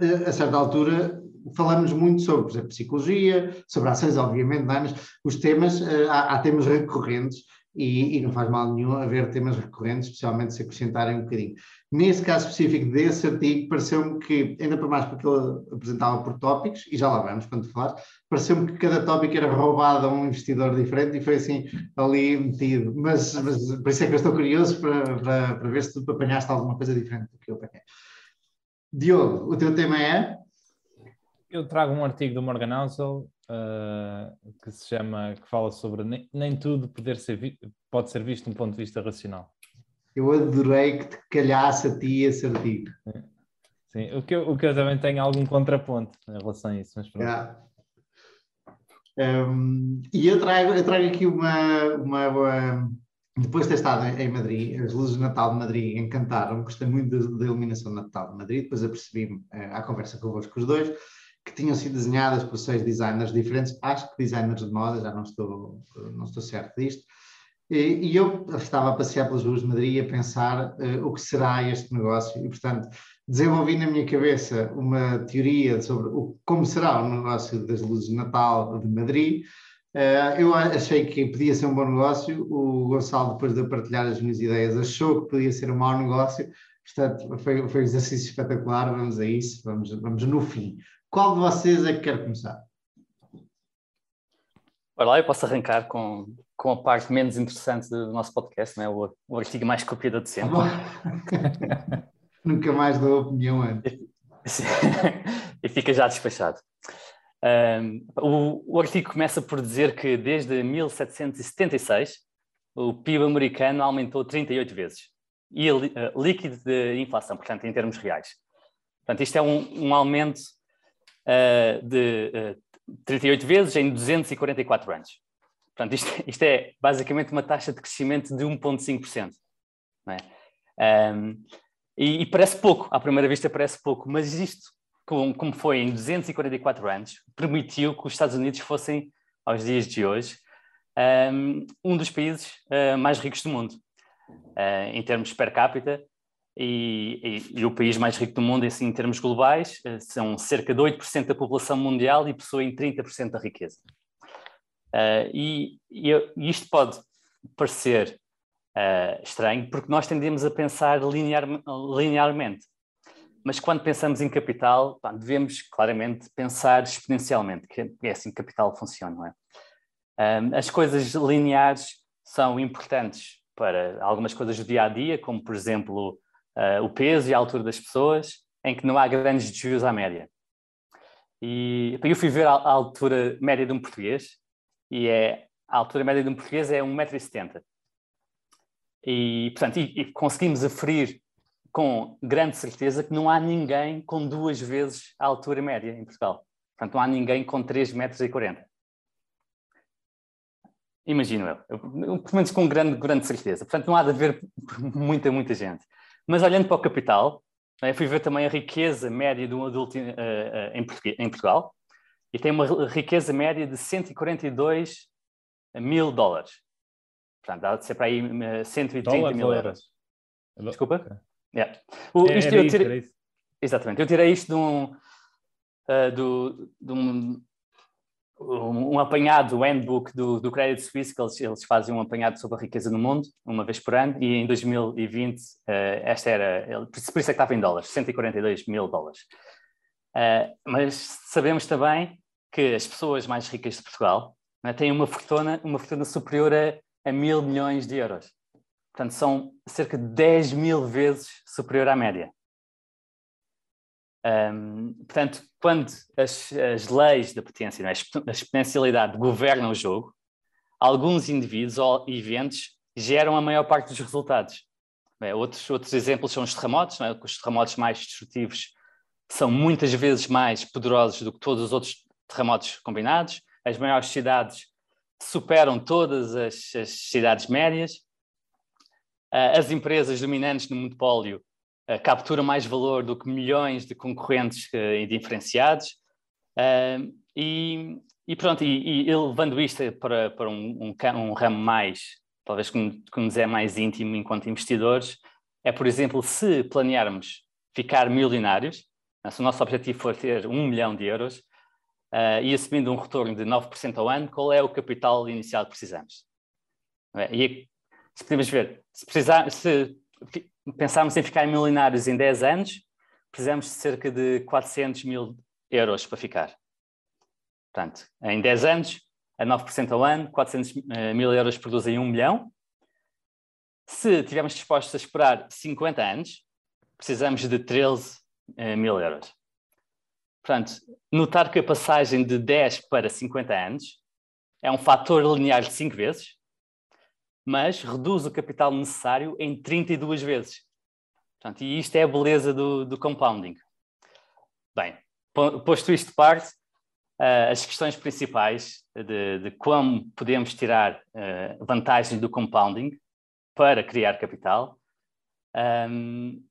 S2: eh, a certa altura falamos muito sobre, por exemplo, psicologia, sobre ações, obviamente, é? mas os temas, eh, há, há temas recorrentes e, e, não faz mal nenhum haver temas recorrentes, especialmente se acrescentarem um bocadinho. Nesse caso específico desse artigo, pareceu-me que, ainda por mais porque ele apresentava por tópicos, e já lá vamos quando falar, pareceu-me que cada tópico era roubado a um investidor diferente e foi assim ali metido. Mas, mas por isso é que eu estou curioso para, para, para ver se tu apanhaste alguma coisa diferente do que eu apanhei. Diogo, o teu tema é?
S3: Eu trago um artigo do Morgan Housel uh, que se chama, que fala sobre nem, nem tudo poder ser pode ser visto de um ponto de vista racional.
S2: Eu adorei que te calhasse a ti esse artigo.
S3: Sim, o que, eu, o que eu também tenho algum contraponto em relação a isso, mas pronto. Yeah.
S2: Um, e eu trago, eu trago aqui uma, uma, uma, Depois de ter estado em Madrid, as luzes de Natal de Madrid encantaram, gostei muito da, iluminação de Natal de Madrid, depois apercebi-me uh, à conversa convosco os dois, que tinham sido desenhadas por seis designers diferentes, acho que designers de moda, já não estou, não estou certo disto, E, eu estava a passear pelas ruas de Madrid a pensar uh, o que será este negócio e, portanto, desenvolvi na minha cabeça uma teoria sobre o, como será o negócio das luzes de Natal de Madrid. Uh, eu achei que podia ser um bom negócio. O Gonçalo, depois de partilhar as minhas ideias, achou que podia ser um mau negócio. Portanto, foi, foi um exercício espetacular. Vamos a isso, vamos, vamos no fim. Qual de vocês é que quer começar?
S4: Olha lá, eu posso arrancar com, com a parte menos interessante do nosso podcast, não é? o, o artigo mais copiado de sempre.
S2: Nunca mais dou opinião antes.
S4: e fica já despachado. Um, o, o, artigo começa por dizer que desde 1776 o PIB americano aumentou 38 vezes e uh, líquido de inflação, portanto, em termos reais. Portanto, isto é um, um aumento uh, de uh, 38 vezes em 244 anos. Portanto, isto, isto, é basicamente uma taxa de crescimento de 1,5%. É? Um, e, e, parece pouco, à primeira vista parece pouco, mas isto, como, como foi em 244 anos, permitiu que os Estados Unidos fossem, aos dias de hoje, um, um dos países uh, mais ricos do mundo, uh, em termos per capita, e, e, e, o país mais rico do mundo, assim, em termos globais, uh, são cerca de 8% da população mundial e possuem 30% da riqueza. e, e isto pode parecer uh, estranho, porque nós tendemos a pensar linear, linearmente. Mas quando pensamos em capital, pá, devemos claramente pensar exponencialmente, que é assim que capital funciona, não é? Um, as coisas lineares são importantes para algumas coisas do dia a dia, como por exemplo uh, o peso e a altura das pessoas, em que não há grandes desvios à média. E eu fui ver a, a altura média de um português, e é, a altura média de um português é 1,70m. E, portanto, e, e conseguimos aferir com grande certeza que não há ninguém com duas vezes a altura média em Portugal. Portanto, não há ninguém com 3 metros 40. Imagino eu, eu, pelo menos com grande, grande certeza. Portanto, não há de haver muita, muita gente. Mas olhando para o capital, eu fui ver também a riqueza média de um adulto uh, uh, em, Portugal e tem uma riqueza média de 142 mil dólares. Portanto, dá de ser para aí 130 Dólares mil euros. Desculpa? Yeah. O, é, isto, eu tirei, isso, Exatamente. Eu tirei isto de um, uh, do, de um, um, apanhado, o handbook do, do Credit Suisse, que eles, eles fazem um apanhado sobre a riqueza no mundo, uma vez por ano, e em 2020 uh, esta era, por isso é que estava em dólares, 142 mil dólares. Uh, mas sabemos também que as pessoas mais ricas de Portugal né, têm uma fortuna, uma fortuna superior a a mil milhões de euros. Portanto, são cerca de 10 mil vezes superior à média. Um, portanto, quando as, as, leis da potência, é? a exponencialidade governam o jogo, alguns indivíduos ou eventos geram a maior parte dos resultados. É, outros, outros exemplos são os terremotos, é? os terremotos mais destrutivos são muitas vezes mais poderosos do que todos os outros terremotos combinados. As maiores cidades superam todas as, as cidades médias. Uh, as empresas dominantes no monopólio uh, capturam mais valor do que milhões de concorrentes uh, indiferenciados. E, e, pronto, e, e, levando isto para, para um, um, um ramo mais, talvez que, nos é mais íntimo enquanto investidores, é, por exemplo, se planearmos ficar milionários, se o nosso objetivo for ter um milhão de euros, uh, e assumindo um retorno de 9% ao ano, qual é o capital inicial que precisamos? É? E se podemos ver, se, precisar, se pensarmos em ficar milionários em 10 anos, precisamos de cerca de 400 mil euros para ficar. Portanto, em 10 anos, a 9% ao ano, 400 eh, mil euros produzem 1 milhão. Se estivermos dispostos a esperar 50 anos, precisamos de 13 eh, mil euros. Portanto, notar que a passagem de 10 para 50 anos é um fator linear de 5 vezes, mas reduz o capital necessário em 32 vezes. Portanto, e isto é a beleza do, do compounding. Bem, posto isto de parte, uh, as questões principais de, de, como podemos tirar uh, do compounding para criar capital um,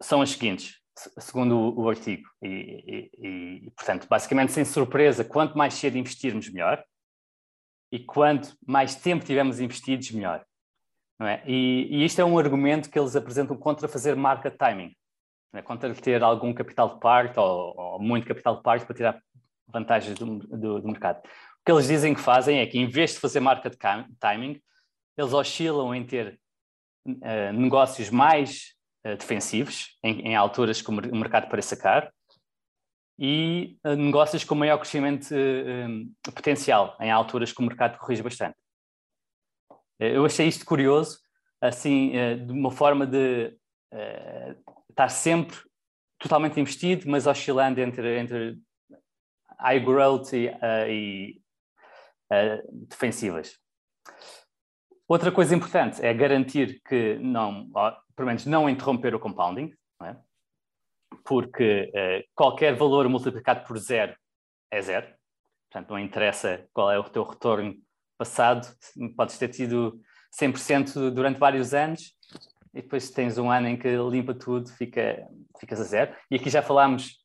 S4: são as seguintes segundo o, o artigo. E, e, e, portanto, basicamente, sem surpresa, quanto mais cedo investirmos, melhor. E quanto mais tempo tivermos investidos, melhor. É? e, e isto é um argumento que eles apresentam contra fazer market timing. É? Contra ter algum capital de parte ou, ou muito capital de parte para tirar vantagens do, do, do, mercado. O que eles dizem que fazem é que, em vez de fazer market timing, eles oscilam em ter uh, negócios mais uh, defensivos, em, em, alturas que o mercado pareça caro, e uh, negócios com maior crescimento potencial, em alturas que o mercado corrige bastante. eu achei isto curioso, assim, de uma forma de estar sempre totalmente investido, mas oscilando entre, entre high growth e, e defensivas. Outra coisa importante é garantir que não, pelo menos não interromper o compounding? Porque uh, qualquer valor multiplicado por zero é zero, portanto não interessa qual é o teu retorno passado, podes ter tido 100% durante vários anos e depois tens um ano em que limpa tudo, fica, ficas a zero. E aqui já falámos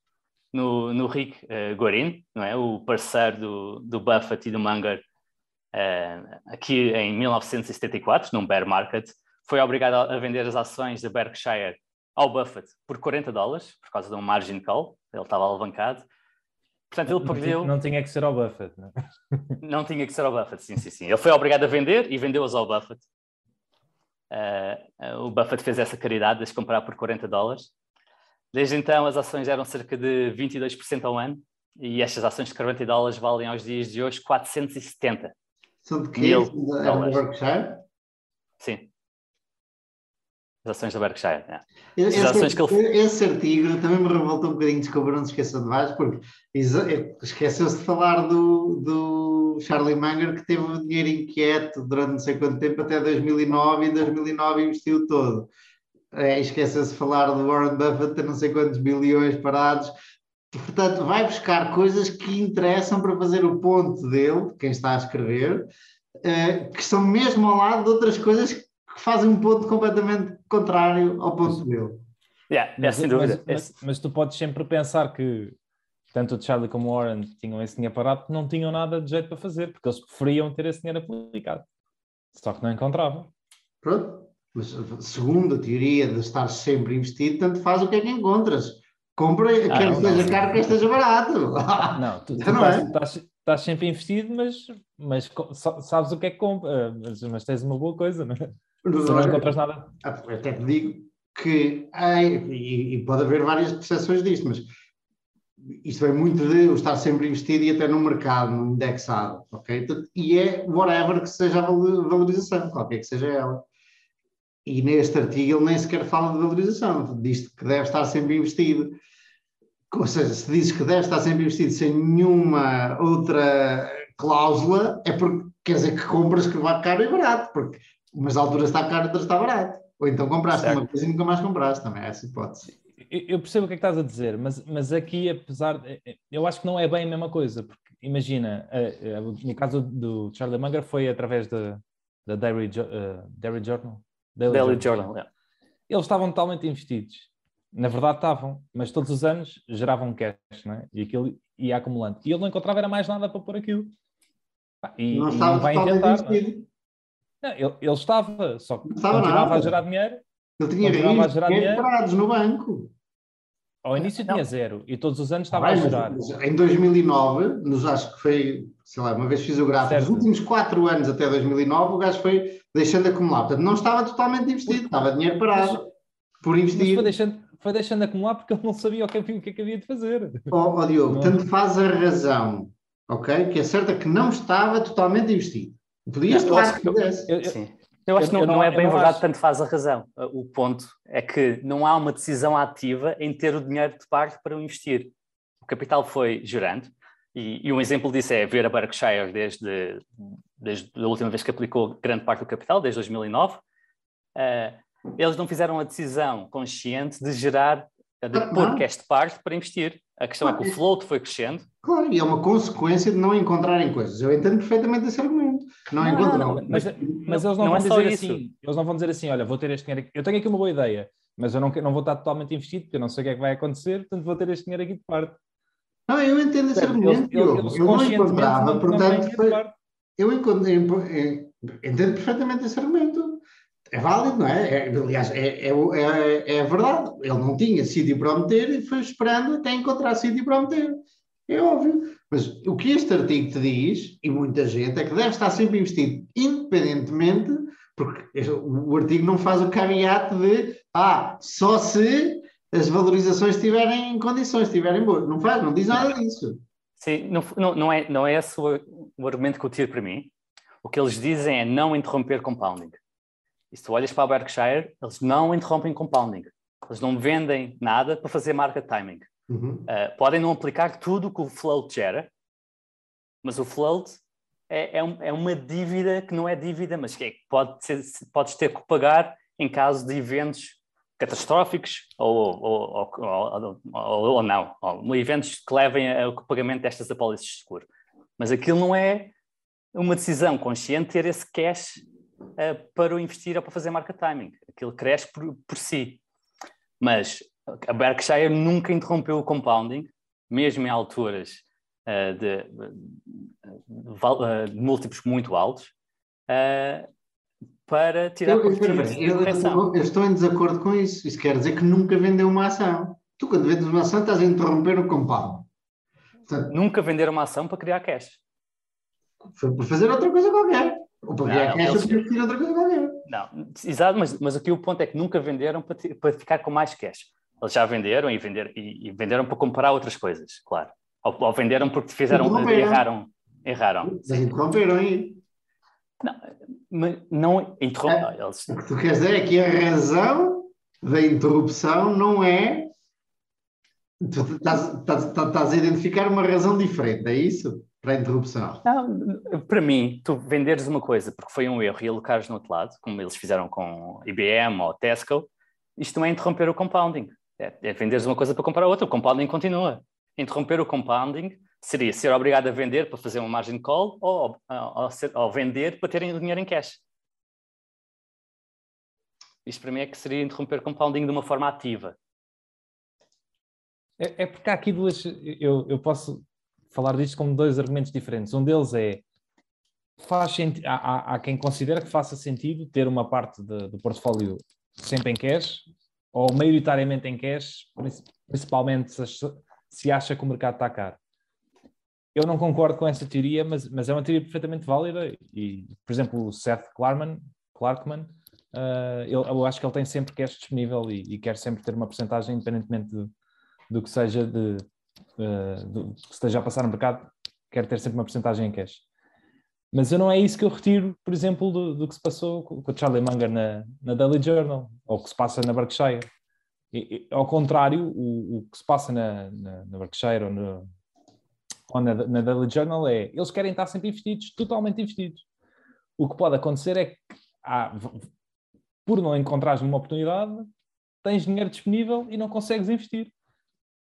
S4: no, no Rick uh, Gorin, não é? o parceiro do, do Buffett e do Munger uh, aqui em 1974, num bear market, foi obrigado a vender as ações da Berkshire ao Buffett por 40 dólares, por causa de um margin call, ele estava alavancado. Portanto, ele perdeu.
S3: Não tinha que ser ao Buffett, não? É?
S4: não tinha que ser ao Buffett, sim, sim, sim. Ele foi obrigado a vender e vendeu-as ao Buffett. Uh, o Buffett fez essa caridade de comprar por 40 dólares. Desde então, as ações eram cerca de 22% ao ano e estas ações de 40 dólares valem aos dias de hoje 470.
S2: São de quê? Da Berkshire?
S4: Sim. As ações da Berkshire. É.
S2: Esse, ele... esse artigo também me revoltou um bocadinho, desculpa, não se esqueça de mais, porque esqueceu-se de falar do, do Charlie Munger que teve o dinheiro inquieto durante não sei quanto tempo, até 2009, e em 2009 investiu todo. É, esqueceu-se de falar do Warren Buffett, ter não sei quantos bilhões parados. Portanto, vai buscar coisas que interessam para fazer o ponto dele, quem está a escrever, uh, que são mesmo ao lado de outras coisas que fazem um ponto completamente contrário ao ponto dele.
S4: Yeah, mas, sem dúvida.
S3: Mas, mas, mas, tu podes sempre pensar que tanto o Charlie como o Warren tinham esse dinheiro parado porque não tinham nada de jeito para fazer, porque eles preferiam ter esse dinheiro aplicado. Só que não encontravam.
S2: Pronto. Mas segundo a teoria de estar sempre investido, tanto faz o que é que encontras. Compra, ah, quer que esteja caro, quer esteja barato.
S3: Não, tu, tu não estás, é? estás, estás, sempre investido, mas, mas sabes o que é que compra, mas, mas tens uma boa coisa, não é? Não encontras nada.
S2: Até te digo que, e, e, pode haver várias percepções disto, mas isto vem muito de estar sempre investido e até no mercado, no indexado, ok? E é whatever que seja a valorização, qualquer que seja ela. E neste artigo ele nem sequer fala de valorização, diz que deve estar sempre investido ou seja, se dizes que deve estar sempre investido sem nenhuma outra cláusula, é porque quer dizer que compras que vai caro e barato, porque umas alturas está caro, outras está barato. Ou então compraste certo. uma coisa e nunca mais compraste, também é essa hipótese.
S3: Eu percebo o que é que estás a dizer, mas, mas aqui, apesar. De, eu acho que não é bem a mesma coisa, porque imagina, no caso do Charlie Munger foi através da, da Dairy, uh, Dairy Journal.
S4: Daily, Daily Journal, Journal yeah.
S3: Eles estavam totalmente investidos na verdade estavam, mas todos os anos geravam cash, não é? E aquilo ia acumulando. E ele não encontrava era mais nada para pôr aquilo.
S2: E, não estava vai tentar. Não,
S3: ele, ele estava, só que continuava nada. a gerar dinheiro.
S2: Ele tinha dinheiro, a gerar dinheiro parados no banco.
S3: Ao início não. tinha zero e todos os anos estava a gerar.
S2: Em 2009, nos acho que foi, sei lá, uma vez fiz o gráfico, certo. nos últimos quatro anos até 2009, o gajo foi deixando de acumular. Portanto, não estava totalmente investido, estava dinheiro parado mas, por investir.
S3: Foi deixando, foi deixando acumular porque ele não sabia o que, o que, é que havia de fazer.
S2: Ó oh, oh, Diogo, não. tanto faz a razão, ok? Que é certa que não estava totalmente investido. Podias
S4: eu acho que, eu, eu, Sim. Eu acho que não, não, é bem verdade, acho... tanto faz a razão. O ponto é que não há uma decisão ativa em ter o dinheiro de parte para investir. O capital foi gerando, e, e, um exemplo disso é ver a Berkshire desde, desde a última vez que aplicou grande parte do capital, desde 2009. Uh, eles não fizeram a decisão consciente de gerar, de ah, pôr cash de parte para investir. A questão claro. é que o float foi crescendo.
S2: Claro, e é uma consequência de não encontrarem coisas. Eu entendo perfeitamente esse argumento. Não, não encontram. Não,
S3: mas, mas, eles não, não vão é dizer assim. Eles não vão dizer assim: olha, vou ter este dinheiro. Aqui. Eu tenho aqui uma boa ideia, mas eu não, não vou estar totalmente investido, porque eu não sei o que é que vai acontecer, portanto vou ter este dinheiro aqui de parte.
S2: Não, eu entendo esse argumento. Eles, eles, eu não encontrava, portanto, foi, eu encontro, entendo perfeitamente esse argumento. É válido, não é? é aliás, é, é, é, é, verdade. Ele não tinha sítio para o meter e foi esperando até encontrar sítio para o meter. É óbvio. Mas o que este artigo te diz, e muita gente, é que deve estar sempre investido, independentemente, porque o artigo não faz o caveat de ah, só se as valorizações estiverem em condições, estiverem boas. Não faz, não diz nada disso.
S4: Sim, não, não, não, é, não é esse o, o argumento que eu tiro para mim. O que eles dizem é não interromper compounding. E se tu olhas para a Berkshire, eles não interrompem compounding. Eles não vendem nada para fazer market timing. Uh, podem não aplicar tudo que o float gera, mas o float é, é, um, é, uma dívida que não é dívida, mas que é, pode ser, podes ter que pagar em caso de eventos catastróficos ou, ou, ou, ou não, eventos que levem ao pagamento destas apólices de seguro. Mas aquilo não é uma decisão consciente ter esse cash uh, para o investir ou para fazer market timing. Aquilo cresce por, por si. Mas a Berkshire nunca interrompeu o compounding, mesmo em alturas uh, de, de, de, múltiplos muito altos, uh, para tirar partido
S2: eu, eu, eu, estou em desacordo com isso. Isso quer dizer que nunca vendeu uma ação. Tu, quando vendes uma ação, estás a interromper o compound.
S4: Portanto, nunca vender uma ação para criar cash.
S2: Foi por fazer outra coisa qualquer. Ou para criar cash eles... ou para outra coisa qualquer.
S4: Não, exato, mas, mas aqui o ponto é que nunca venderam para, para ficar com mais cash. Eles já venderam e, vender, e, e venderam para comprar outras coisas, claro. Ou, ou venderam porque fizeram, erraram. Erraram.
S2: Mas interromperam aí.
S4: Não, não interrompam. É,
S2: eles... O que tu queres dizer é que a razão da interrupção não é. Tu estás, estás, estás a identificar uma razão diferente, é isso? Para a interrupção?
S4: Não, para mim, tu venderes uma coisa porque foi um erro e alocares no outro lado, como eles fizeram com IBM ou Tesco, isto não é interromper o compounding. É, é venderes uma coisa para comprar outra, o compounding continua. Interromper o compounding seria ser obrigado a vender para fazer uma margin call ou, ou, ou vender para terem o dinheiro em cash. Isto para mim é que seria interromper compounding de uma forma ativa.
S3: É, é porque há aqui duas. Eu, eu posso falar disto como dois argumentos diferentes. Um deles é. Faz há, há, há quem considera que faça sentido ter uma parte de, do portfólio sempre em cash ou maioritariamente em cash, principalmente se, acha que o mercado está caro. Eu não concordo com essa teoria, mas, mas é uma teoria perfeitamente válida e, por exemplo, o Seth Klarman, Clarkman, uh, ele, eu acho que ele tem sempre cash disponível e, e quer sempre ter uma porcentagem, independentemente do, do que seja de, uh, do, que esteja a passar no mercado, quer ter sempre uma porcentagem em cash. Mas eu não é isso que eu retiro, por exemplo, do, do que se passou com o Charlie Munger na, na Daily Journal, ou que se passa na Berkshire. E, e, ao contrário, o, o, que se passa na, na, na Berkshire ou, no, ou na, na, Daily Journal é eles querem estar sempre investidos, totalmente investidos. O que pode acontecer é que, há, por não encontrares uma oportunidade, tens dinheiro disponível e não consegues investir.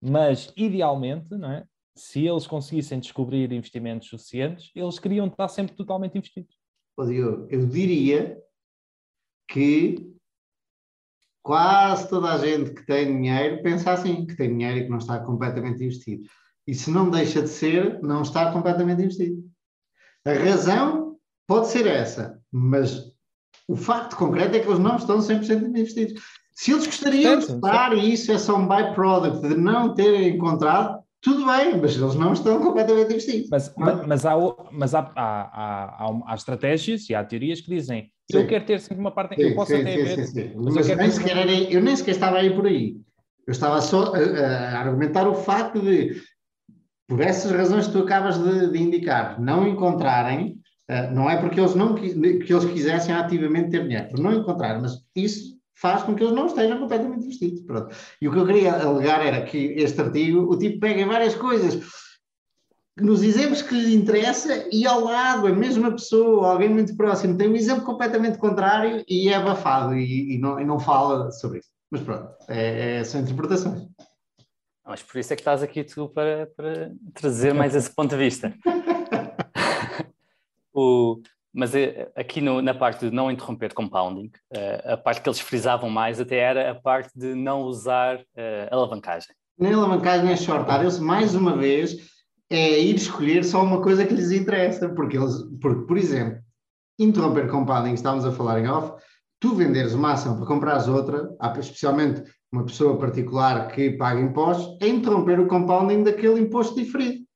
S3: Mas, idealmente, não é? Se eles conseguissem descobrir investimentos suficientes, eles queriam estar sempre totalmente investidos.
S2: Eu, eu diria que quase toda a gente que tem dinheiro pensa assim, que tem dinheiro e que não está completamente investido. E se não deixa de ser, não está completamente investido. A razão pode ser essa, mas o facto concreto é que eles não estão 100% investidos. Se eles gostariam de estar, e isso é só um byproduct de não terem encontrado, tudo bem, mas eles não estão completamente investidos.
S3: Mas, mas, mas, há, mas há, há, há, há, estratégias e há teorias que dizem sim. eu quero ter sempre uma parte, sim, eu posso sim, até ver.
S2: Mas, mas eu, nem sequer era, eu nem sequer estava aí por aí. Eu estava só a, a, argumentar o facto de, por essas razões que tu acabas de, de indicar, não encontrarem, uh, não é porque eles não que eles quisessem ativamente ter dinheiro, por não encontrar, mas isso faz com que eles não estejam completamente vestidos. Pronto. E o que eu queria alegar era que este artigo, o tipo pega várias coisas nos exemplos que lhe interessa e ao lado a mesma pessoa, alguém muito próximo, tem um exemplo completamente contrário e é abafado e, e, não, e não fala sobre isso. Mas pronto, é, é, são interpretações.
S4: Mas por isso é que estás aqui tu para, para trazer mais esse ponto de vista. o, mas eh, aqui no, na parte de não interromper compounding, uh, a parte que eles frisavam mais até era a parte de não usar uh, alavancagem.
S2: Nem alavancagem nem shortar. Eles, mais uma vez, é ir escolher só uma coisa que lhes interessa, porque eles, porque, por exemplo, interromper compounding, estávamos a falar em off, tu venderes uma ação para comprares outra, especialmente uma pessoa particular que paga impostos, é interromper o compounding daquele imposto diferido.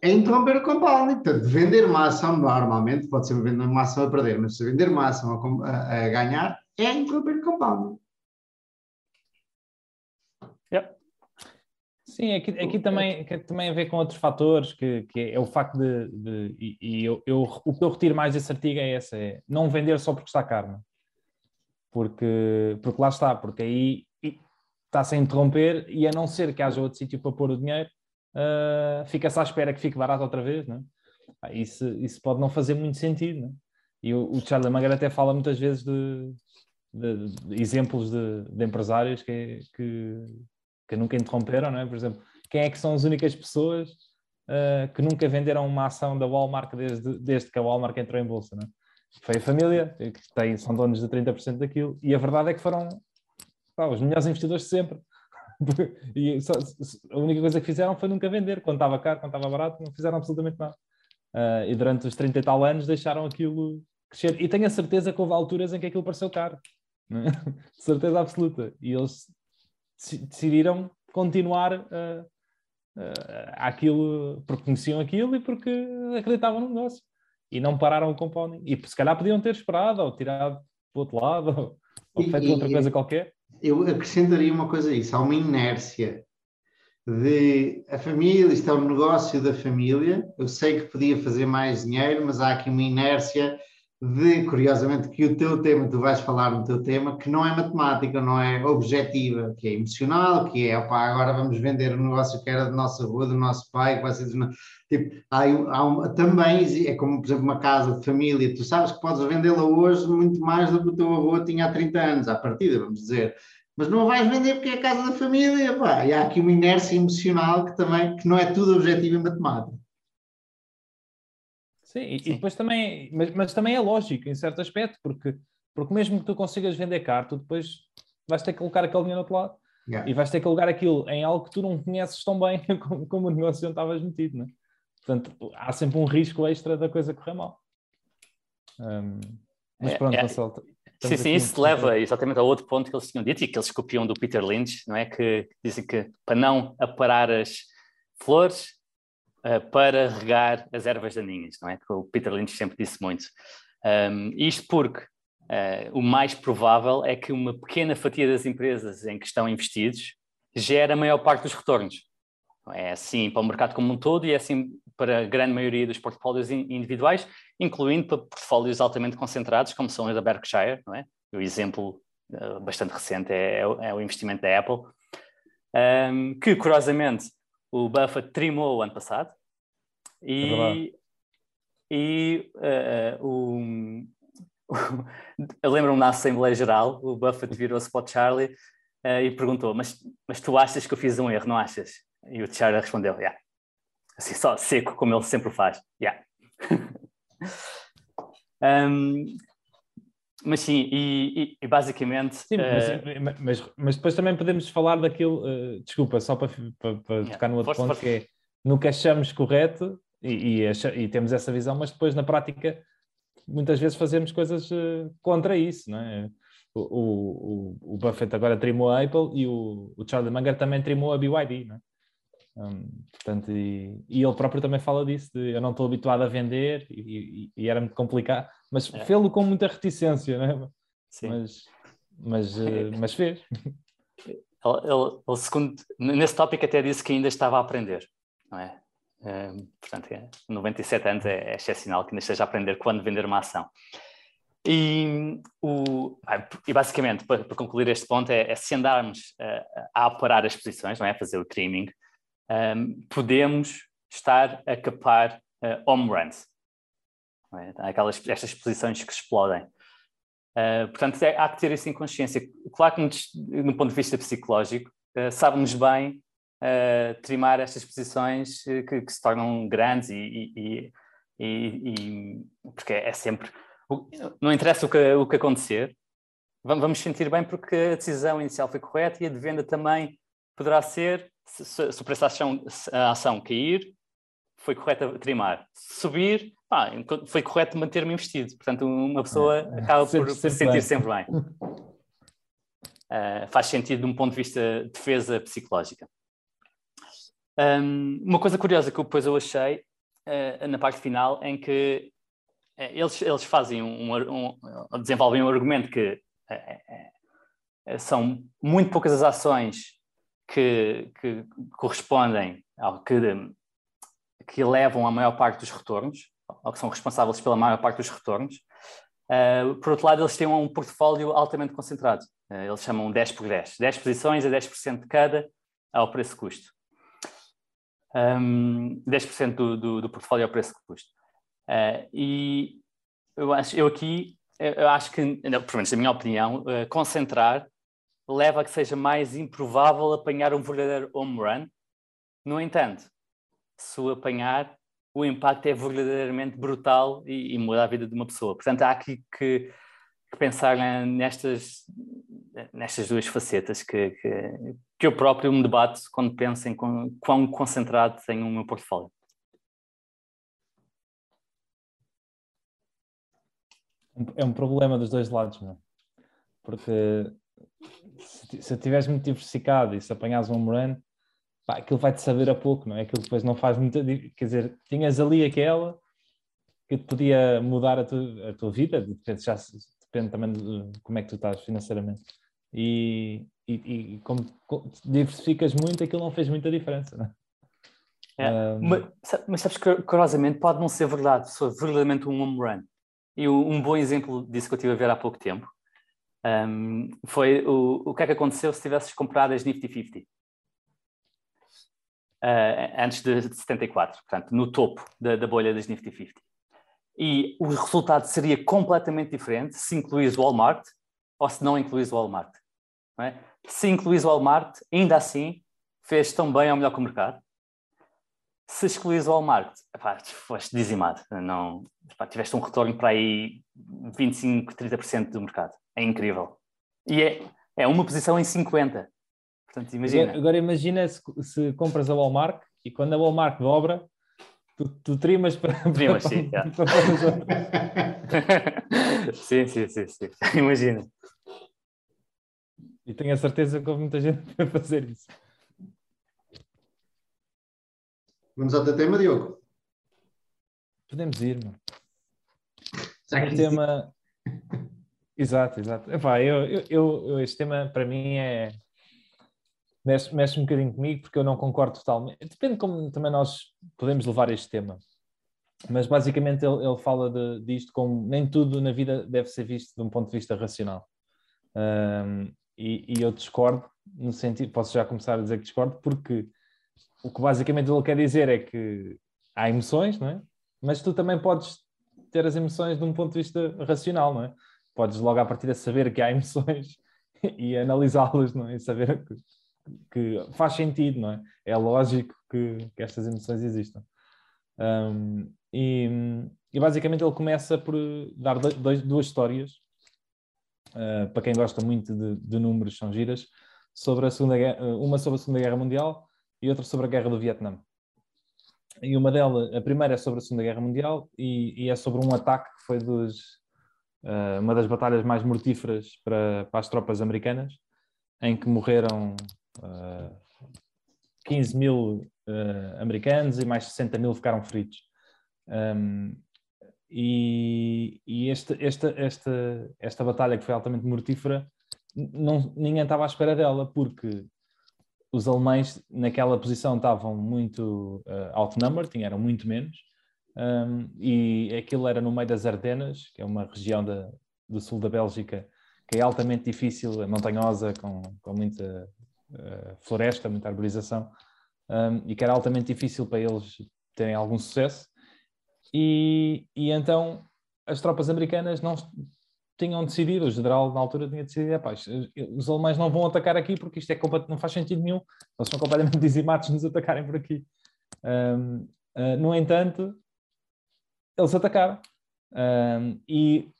S2: É interromper o compounding. Portanto, vender uma ação normalmente, pode ser vender uma ação a perder, mas se vender uma ação a, a, a ganhar, é interromper o compounding.
S3: Sim, aqui, aqui também, aqui também a ver com outros fatores, que, que é o facto de. de e, e eu, eu, o que eu retiro mais desse artigo é esse: é não vender só porque está caro. Porque, porque lá está, porque aí está-se a interromper e a não ser que haja outro sítio para pôr o dinheiro, uh, fica-se à espera que fique barato outra vez. Não é? isso, isso pode não fazer muito sentido. Não é? E o, o Charlie Munger até fala muitas vezes de, de, de exemplos de, de empresários que, que que nunca interromperam, não é? Por exemplo, quem é que são as únicas pessoas uh, que nunca venderam uma ação da Walmart desde, desde que a Walmart entrou em bolsa, não é? Foi a família, que tem, são donos de 30% daquilo, e a verdade é que foram pá, os melhores investidores de sempre. e só, a única coisa que fizeram foi nunca vender, quando estava caro, quando estava barato, não fizeram absolutamente nada. Uh, e durante os 30 e tal anos deixaram aquilo crescer. E tenho a certeza que houve alturas em que aquilo pareceu caro. É? certeza absoluta. E eles decidiram continuar uh, uh, aquilo porque conheciam aquilo e porque acreditavam no negócio e não pararam o compounding. E se calhar podiam ter esperado ou tirado do outro lado ou, ou feito e, outra coisa qualquer.
S2: Eu acrescentaria uma coisa a isso: há uma inércia de a família, isto é um negócio da família. Eu sei que podia fazer mais dinheiro, mas há aqui uma inércia de, curiosamente, que o teu tema, tu vais falar no teu tema, que não é matemática, não é objetiva, que é emocional, que é, opá, agora vamos vender o negócio que era da nossa rua, do nosso pai, que vai ser dos... Tipo, há, há um, também, é como, por exemplo, uma casa de família, tu sabes que podes vendê-la hoje muito mais do que o teu avô tinha há 30 anos, à partida, vamos dizer. Mas não a vais vender porque é a casa da família, pá. E há aqui uma inércia emocional que também, que não é tudo objetivo em matemática.
S3: Sim, e, Sim. e depois também, mas, mas, também é lógico em certo aspecto, porque, porque mesmo que tu consigas vender caro, tu depois vais ter que colocar aquele dinheiro no outro lado yeah. e vais ter que colocar aquilo em algo que tu não conheces tão bem como, como o negócio onde estavas metido, né? Portanto, há sempre um risco extra da coisa correr mal. Um, mas pronto, é, é, Marcelo,
S4: Sim, sim, isso leva exatamente a outro ponto que eles tinham dito e que eles copiam do Peter Lynch, não é? Que dizem que para não aparar as flores, para regar as ervas daninhas, não é? Que o Peter Lynch sempre disse muito. Um, isto porque uh, o mais provável é que uma pequena fatia das empresas em que estão investidos gera a maior parte dos retornos. É assim para o mercado como um todo e é assim para a grande maioria dos portfólios individuais, incluindo para portfólios altamente concentrados, como são os da Berkshire, não é? O exemplo uh, bastante recente é, é, o investimento da Apple, um, que curiosamente o Buffett trimou o ano passado e, é e uh, o, eu lembro-me na Assembleia Geral, o Buffett virou-se para o Charlie uh, e perguntou: mas, mas tu achas que eu fiz um erro, não achas? E o Charlie respondeu: yeah. Assim, só seco, como ele sempre faz. Yeah. um, mas sim, e, e, e basicamente.
S3: Sim, uh... mas, mas, mas, depois também podemos falar daquilo. Uh, desculpa, só para, para, para yeah. tocar no outro força, ponto, força. que é no que achamos correto e, e, e, temos essa visão, mas depois na prática muitas vezes fazemos coisas uh, contra isso, não é? O, o, o, Buffett agora trimou a Apple e o, o Charlie Munger também trimou a BYD, não é? Um, portanto, e, e, ele próprio também fala disso, de eu não estou habituado a vender e, e, e era muito complicado, mas é. fê-lo com muita reticência, não é? Sim. Mas, mas, uh, mas fez.
S4: Ele, ele, ele, segundo, nesse tópico até disse que ainda estava a aprender, não é? Uh, portanto, é, 97 anos é, é excepcional que ainda esteja a aprender quando vender uma ação. E, o, e basicamente, para, para, concluir este ponto, é, é se andarmos uh, a aparar as posições, não é? fazer o trimming, um, podemos estar a capar uh, home runs. É? Aquelas, estas posições que explodem. Uh, portanto, é, há que ter isso em consciência. Claro que, no, no ponto de vista psicológico, uh, sabe-nos bem uh, trimar estas posições que, que, se tornam grandes e, e, e, e, porque é sempre não interessa o que, o que acontecer vamos sentir bem porque a decisão inicial foi correta e a de venda também poderá ser se, se o preço da ação, a ação cair, foi correto trimar. Subir, pá, foi correto manter-me investido. Portanto, uma pessoa é, acaba sempre, por se sentir sempre bem. Uh, faz sentido de um ponto de vista de defesa psicológica. Um, uma coisa curiosa que depois eu achei uh, na parte final em que uh, eles, eles fazem um, um, um, desenvolvem um argumento que são muito poucas as ações que, que correspondem ao que, que levam a maior parte dos retornos, ou que são responsáveis pela maior parte dos retornos. Uh, por outro lado, eles têm um portfólio altamente concentrado. Uh, eles chamam 10 por 10. 10 posições a 10% de cada ao preço-custo. Um, 10% do, do, do portfólio ao preço-custo. Uh, e eu, acho, eu aqui, eu acho que, não, pelo menos na minha opinião, concentrar leva a que seja mais improvável apanhar um verdadeiro home run. No entanto, se o apanhar, o impacto é verdadeiramente brutal e, e muda a vida de uma pessoa. Portanto, há aqui que, que pensar nestas, nestas duas facetas que, que, que, eu próprio me debato quando penso em quão, quão concentrado tenho o meu portfólio.
S3: É um problema dos dois lados, não é? Porque se, se estiveres muito diversificado e se apanhares um run, pá, aquilo vai-te saber a pouco, não é? Aquilo depois não faz muita. Quer dizer, tinhas ali aquela que podia mudar a, tu, a tua vida, já, depende também de como é que tu estás financeiramente. E, e, e como, diversificas muito, aquilo não fez muita diferença, não é?
S4: É, um... mas, mas, sabes que, curiosamente, pode não ser verdade, sou verdadeiramente um home run. E um bom exemplo disso que eu estive a ver há pouco tempo um, foi o, o que é que aconteceu se tivesses comprado as Nifty 50 uh, antes de, de 74, portanto, no topo da, da bolha das Nifty 50. E o resultado seria completamente diferente se incluís o Walmart ou se não incluís o Walmart. É? Se incluís o Walmart, ainda assim, fez tão bem ou melhor que o mercado. Se excluís o Walmart, epá, foste dizimado. Não, epá, tiveste um retorno para aí 25, 30% do mercado. É incrível. E é, é uma posição em 50. Portanto, imagina.
S3: Agora, agora imagina se, se, compras a Walmart e quando a Walmart dobra, tu, tu trimas para.
S4: Trimas, para, sim. Para, para sim, sim, sim, sim. Imagina.
S3: E tenho a certeza que houve muita gente para fazer isso.
S2: Vamos ao teu tema, Diogo.
S3: Podemos ir, mano. O tema. Exato, exato. Epá, eu, eu, eu, este tema para mim é. Mexe, mexe um bocadinho comigo porque eu não concordo totalmente. Depende como também nós podemos levar este tema. Mas basicamente ele, ele fala de, disto como nem tudo na vida deve ser visto de um ponto de vista racional. Um, e, e, eu discordo, no sentido, posso já começar a dizer que discordo, porque o que basicamente ele quer dizer é que há emoções, não é? Mas tu também podes ter as emoções de um ponto de vista racional, não é? podes logo à partida saber que há emoções e analisá-las, não é? E saber que, que, faz sentido, não é? É lógico que, que estas emoções existam. Um, e, e, basicamente ele começa por dar dois, duas histórias, uh, para quem gosta muito de, de, números, são giras, sobre a Segunda Guerra, uma sobre a Segunda Guerra Mundial e outra sobre a Guerra do Vietnã. E uma delas, a primeira é sobre a Segunda Guerra Mundial e, e é sobre um ataque que foi dos, uh, uma das batalhas mais mortíferas para, para, as tropas americanas, em que morreram uh, eh, 15 mil uh, americanos e mais 60 mil ficaram feridos. Um, e, e esta, esta, esta, esta batalha que foi altamente mortífera, não, ninguém estava à espera dela, porque os alemães naquela posição estavam muito uh, outnumbered, eram muito menos, um, e aquilo era no meio das Ardenas, que é uma região da, do sul da Bélgica que é altamente difícil, é montanhosa, com, com muita floresta, muita arborização, um, e que era altamente difícil para eles terem algum sucesso. E, e então as tropas americanas não tinham decidido, o general na altura tinha decidido, é, pá, os alemães não vão atacar aqui porque isto é não faz sentido nenhum, eles são completamente dizimados nos atacarem por aqui. Um, uh, ah, no entanto, eles atacaram. Um, e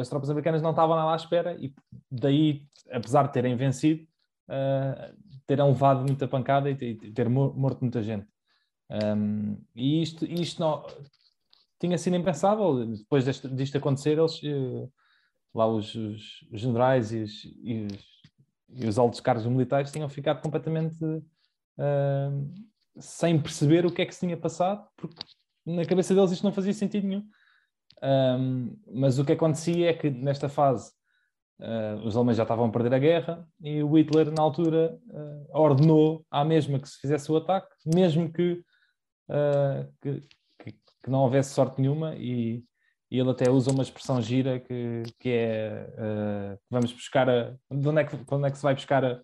S3: as tropas americanas não estavam lá à espera, e daí, apesar de terem vencido, uh, terem levado muita pancada e, e ter morto muita gente. Um, e isto, isto não tinha sido impensável. Depois deste, disto acontecer, eles, uh, lá os, os, generais e os, e, os, e os, altos cargos militares tinham ficado completamente uh, sem perceber o que é que se tinha passado, porque na cabeça deles isto não fazia sentido nenhum. Um, mas o que acontecia é que nesta fase uh, os alemães já estavam a perder a guerra e o Hitler, na altura, uh, ordenou à mesma que se fizesse o ataque, mesmo que, uh, que, que, que, não houvesse sorte nenhuma. E, e, ele até usa uma expressão gira que, que é: vamos buscar a. De onde é que, onde é que se vai buscar a,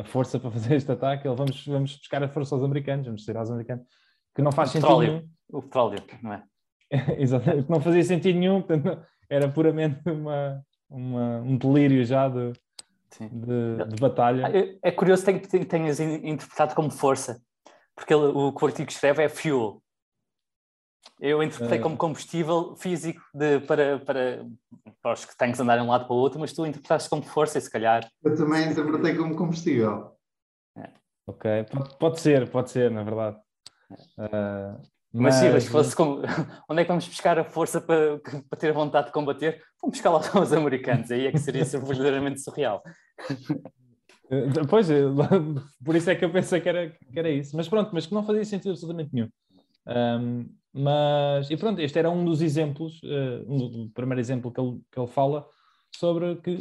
S3: a força para fazer este ataque? Ele, vamos, vamos buscar a força aos americanos, vamos tirar aos americanos, que não faz o sentido
S4: petróleo.
S3: nenhum.
S4: O petróleo, não é?
S3: Exatamente, não fazia sentido nenhum, portanto, era puramente uma, uma, um delírio já de, de, de, batalha.
S4: É, é curioso que tenhas interpretado como força, porque ele, o que o artigo escreve é fuel. Eu interpretei uh, como combustível físico de, para, para, para os que que andar de um lado para o outro, mas tu interpretaste como força, e se calhar.
S2: Eu também interpretei como combustível.
S3: É. Ok, pode, pode ser, pode ser, na verdade.
S4: Uh, mas, sim, mas fosse com... onde é que vamos buscar a força para, para ter vontade de combater? Vamos buscar lá os americanos, aí é que seria verdadeiramente surreal.
S3: Eh, pois, eh, por isso é que eu pensei que era, que era isso. Mas pronto, mas que não fazia sentido absolutamente nenhum. Um, mas, e pronto, este era um dos exemplos, uh, um, o primeiro exemplo que ele, que ele fala sobre que,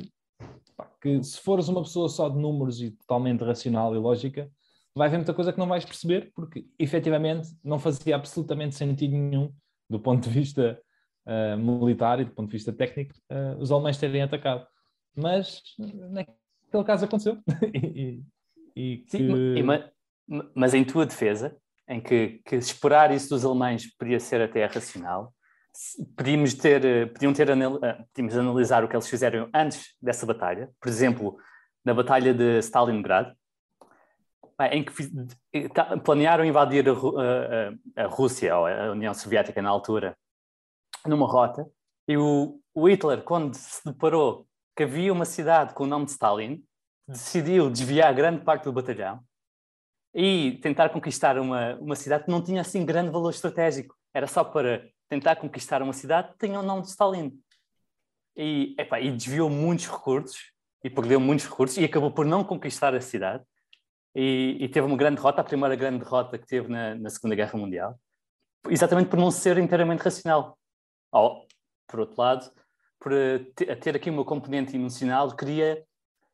S3: pá, que se fores uma pessoa só de números e totalmente racional e lógica, vai haver muita coisa que não vais perceber, porque efetivamente não fazia absolutamente sentido nenhum, do ponto de vista uh, militar e do ponto de vista técnico, uh, os alemães terem atacado. Mas naquele caso aconteceu. e,
S4: e que... Sim, mas, mas em tua defesa, em que, que esperar isso dos alemães podia ser até racional, podíamos ter, eh, podiam ter podíamos analisar o que eles fizeram antes dessa batalha, por exemplo, na batalha de Stalingrado, em que tá, planearam invadir a, a, a, Rússia, ou a União Soviética na altura, numa rota, e o, o, Hitler, quando se deparou que havia uma cidade com o nome de Stalin, decidiu desviar grande parte do batalhão e tentar conquistar uma, uma cidade que não tinha assim grande valor estratégico, era só para tentar conquistar uma cidade que tinha o nome de Stalin. E, e desviou muitos recursos, e perdeu muitos recursos, e acabou por não conquistar a cidade e, e, teve uma grande derrota, a primeira grande derrota que teve na, na Segunda Guerra Mundial, exatamente por não ser inteiramente racional. Ou, por outro lado, por eh, ter aqui uma componente emocional, queria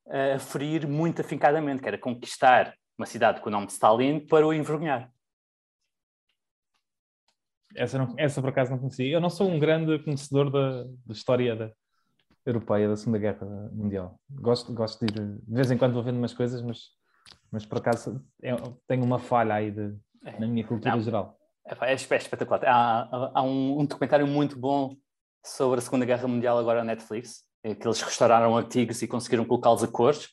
S4: uh, ferir muito afincadamente, que era conquistar uma cidade com o nome de Stalin para o envergonhar.
S3: Essa, não, essa por acaso não conhecia. Eu não sou um grande conhecedor da, da história da, europeia da Segunda Guerra Mundial. Gosto, gosto de ir, de vez em quando vou vendo umas coisas, mas mas por acaso é, tem uma falha aí de, é. na minha cultura Não. geral.
S4: É, é, espetacular. Há, há um, um, documentário muito bom sobre a Segunda Guerra Mundial agora na Netflix, em que eles restauraram artigos e conseguiram colocá-los a cores.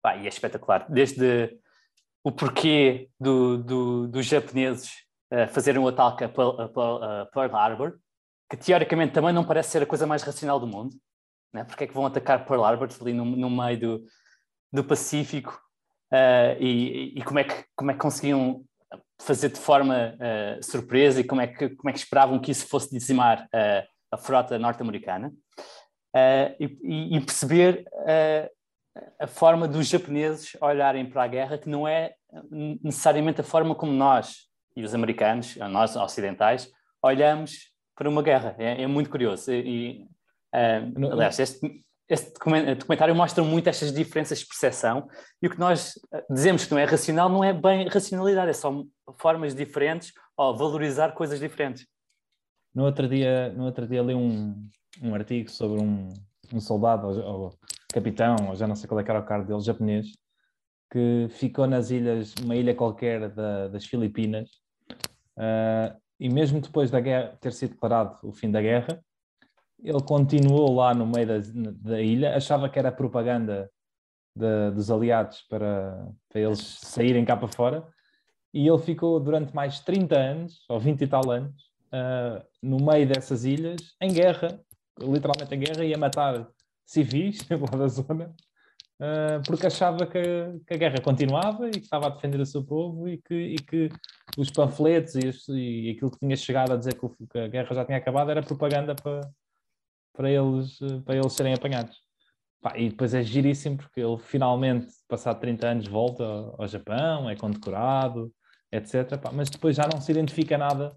S4: Pá, e é espetacular. Desde o porquê do, do, dos japoneses uh, fazerem o ataque a Pearl, a Pearl, Harbor, que teoricamente também não parece ser a coisa mais racional do mundo. Né? Porque é que vão atacar Pearl Harbor ali no, no meio do, do Pacífico uh, e, e, como, é que, como é que conseguiam fazer de forma uh, surpresa e como é, que, como é que esperavam que isso fosse dizimar uh, a frota norte-americana e, e, perceber a forma dos japoneses olharem para a guerra, que não é necessariamente a forma como nós e os americanos, nós ocidentais, olhamos para uma guerra. É, é muito curioso. E, aliás, este, este documentário mostra muito estas diferenças de percepção e o que nós eh, dizemos que não é racional não é bem racionalidade, é só formas diferentes ou valorizar coisas diferentes.
S3: No outro dia, no outro dia li um, um artigo sobre um, um soldado ou, ou, capitão, ou já não sei qual é que era o cargo dele, japonês, que ficou nas ilhas, uma ilha qualquer da, das Filipinas, uh, e mesmo depois da guerra ter sido declarado o fim da guerra, ele continuou lá no meio da, da ilha, achava que era propaganda de, dos aliados para, para eles saírem cá para fora, e ele ficou durante mais 30 anos, ou 20 e tal anos, uh, no meio dessas ilhas, em guerra, literalmente em guerra, e a matar civis lá da zona, uh, porque achava que, que, a guerra continuava e que estava a defender o seu povo e que, e que os panfletos e, e, aquilo que tinha chegado a dizer que, que, a guerra já tinha acabado era propaganda para, para, eles, para eles serem apanhados. Pá, e depois é giríssimo porque ele finalmente, passado 30 anos, volta ao, Japão, é condecorado, etc. Pá, mas depois já não se identifica nada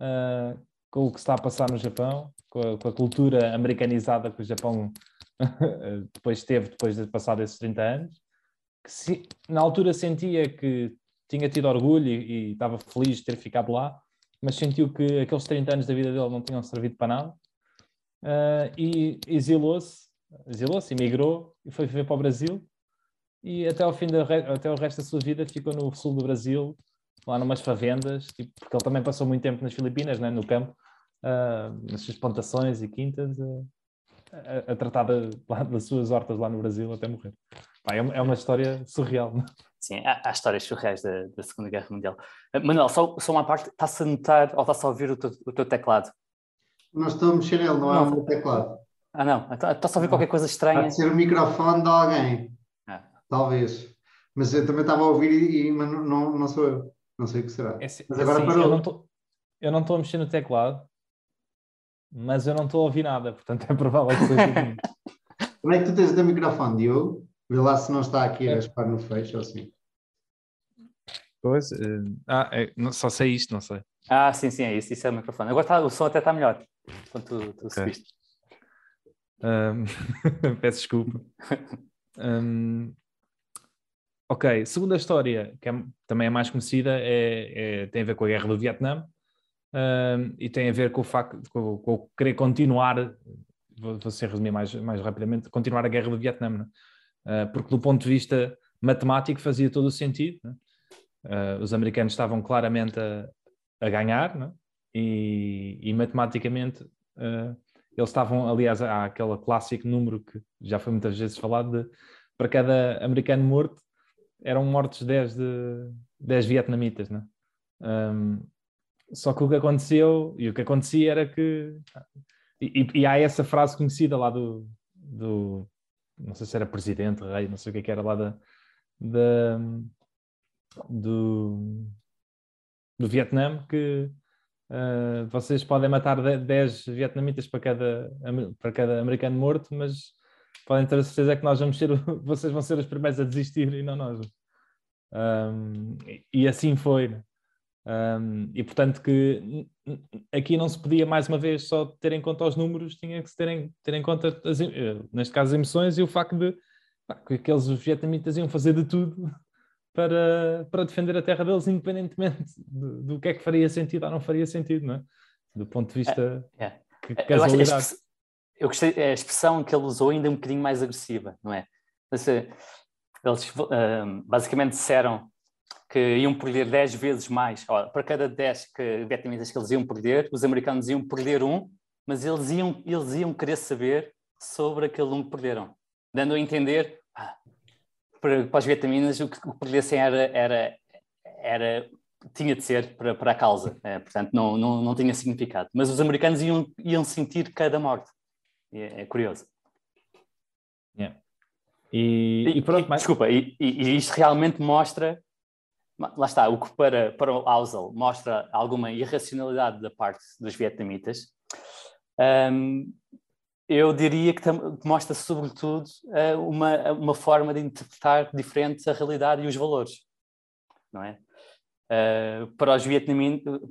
S3: uh, com o que está a passar no Japão, com a, com a cultura americanizada que o Japão depois teve, depois de passar esses 30 anos, que se, na altura sentia que tinha tido orgulho e, e, estava feliz de ter ficado lá, mas sentiu que aqueles 30 anos da vida dele não tinham servido para nada uh, e exilou-se, exilou-se, emigrou e foi viver para o Brasil e até ao fim da, até o resto da sua vida ficou no sul do Brasil, lá numas favendas, tipo, porque ele também passou muito tempo nas Filipinas, né, no campo, uh, nas suas plantações e quintas, uh, a, a tratar de, das suas hortas lá no Brasil até morrer. Pá, é, é, uma, história surreal. Não? É?
S4: Sim, há, há, histórias surreais da, da, Segunda Guerra Mundial. Manuel, só, só uma parte, está-se a notar ou está-se a ouvir o teu, o teu teclado?
S2: Não estou a mexer nele, não, não. é o meu teclado.
S4: Ah, não, então, está-se a ouvir qualquer coisa estranha.
S2: Pode ser o microfone de alguém, ah. talvez. Mas eu também estava a ouvir, e, mas não, não, não sou eu. Não sei o que será.
S3: É, mas agora assim, parou. Eu não estou a mexer no teclado, mas eu não estou a ouvir nada, portanto é provável que seja
S2: Como é que tu tens o teu microfone, Diogo? Vê lá se não está aqui a raspar no fecho ou assim.
S3: Pois, uh, ah, é, não, só sei isto, não sei.
S4: Ah, sim, sim, é isso, isso é o microfone. Agora tá, o som até está melhor, quando tu, tu okay. subiste.
S3: Um, peço desculpa. Um, ok, segunda história, que é, também é mais conhecida, é, é, tem a ver com a guerra do Vietnã uh, e tem a ver com o facto de com, com querer continuar, vou, vou ser resumir mais, mais rapidamente, continuar a guerra do Vietnã, uh, porque do ponto de vista matemático fazia todo o sentido. Uh, os americanos estavam claramente a, a ganhar e, e, matematicamente ah, eles estavam, aliás, há aquele clássico número que já foi muitas vezes falado de para cada americano morto eram mortos 10, de, 10 vietnamitas, né? Um, só que o que aconteceu, e o que acontecia era que. E, e há essa frase conhecida lá do, do. Não sei se era presidente, rei, não sei o que, é que era lá da. da do, do Vietnã, que uh, vocês podem matar 10 vietnamitas para cada, para cada americano morto, mas podem ter a certeza que nós vamos ser, vocês vão ser os primeiros a desistir e não nós. Um, e assim foi. Um, e portanto que aqui não se podia mais uma vez só ter em conta os números, tinha que se ter em, ter em conta, as, eh, neste caso, as emoções e o facto de pá, que aqueles vietnamitas iam fazer de tudo para, para defender a terra deles, independentemente do, do que é que faria sentido ou não faria sentido, não é? Do ponto de vista
S4: é, é. casualidade. Eu, eu gostei, a expressão que ele usou ainda é um bocadinho mais agressiva, não é? Eles uh, basicamente disseram que iam perder 10 vezes mais. Ó, para cada 10 que, vietnamitas que eles iam perder, os americanos iam perder um, mas eles iam, eles iam querer saber sobre aquele um que perderam, dando a entender ah, para, para os vietnamitas o que, o que perdessem era, era, era, tinha de ser para, para a causa, é, portanto não, não, não tinha significado. Mas os americanos iam, iam sentir cada morte. É, é curioso.
S3: Yeah. E, e, e, pronto, mas...
S4: Desculpa, e, e, isto realmente mostra lá está, o que para, para o Ausel mostra alguma irracionalidade da parte dos vietnamitas, um, eu diria que, que mostra sobretudo uh, uma, uma forma de interpretar diferente a realidade e os valores, não é? Uh, para, os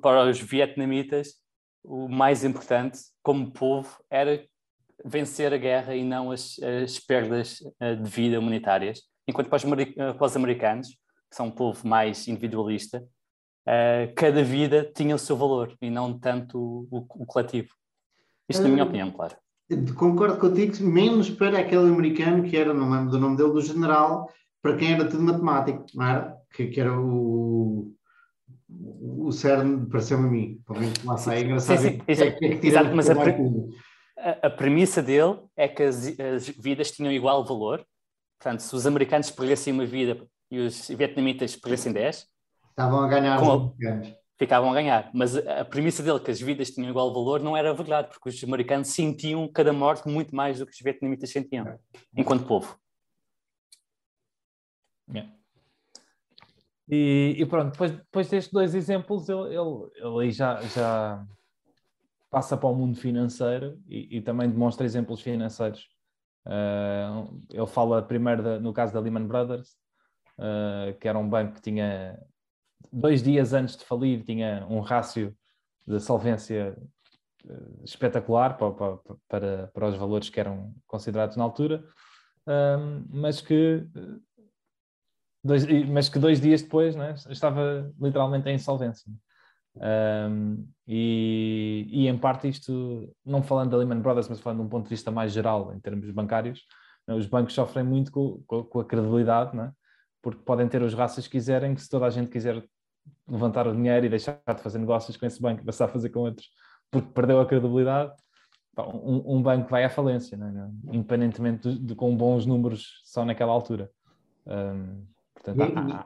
S4: para os vietnamitas, o mais importante como povo era vencer a guerra e não as, as perdas uh, de vida humanitárias, enquanto para os, para os americanos que são um povo mais individualista, uh, cada vida tinha o seu valor e não tanto o, o coletivo. Isto, na minha uh, opinião, claro.
S2: Concordo contigo, menos para aquele americano que era, não lembro do nome dele, do general, para quem era tudo matemático, não era? Que, que era o, o CERN, pareceu-me a mim. Lá está, é engraçado. Sim, sim,
S4: é, é exato, mas a, pre a, a, premissa dele é que as, as vidas tinham igual valor. Portanto, se os americanos perdessem uma vida e os vietnamitas perdessem 10,
S2: estavam a ganhar
S4: com, ficavam a ganhar. Mas a premissa dele, que as vidas tinham igual valor, não era verdade, porque os americanos sentiam cada morte muito mais do que os vietnamitas sentiam, enquanto povo.
S3: Yeah. E, e, pronto, depois, depois destes dois exemplos, ele, ele, ele aí já, já passa para o mundo financeiro e, e também demonstra exemplos financeiros. Uh, ele fala primeiro no caso da Lehman Brothers, uh, que era um banco que tinha dois dias antes de falir, tinha um rácio de solvência uh, espetacular para, para, para, os valores que eram considerados na altura, mas que dois, mas que dois dias depois né, estava literalmente em insolvência. Um, e, e, em parte isto, não falando da Lehman Brothers, mas falando de um ponto de vista mais geral em termos bancários, né, os bancos sofrem muito com, com, com a credibilidade, né? Porque podem ter os raças que quiserem, que se toda a gente quiser levantar o dinheiro e deixar de fazer negócios com esse banco e passar a fazer com outros, porque perdeu a credibilidade, um, um banco vai à falência, né? independentemente de, de, com bons números só naquela altura. Um, portanto, há, há...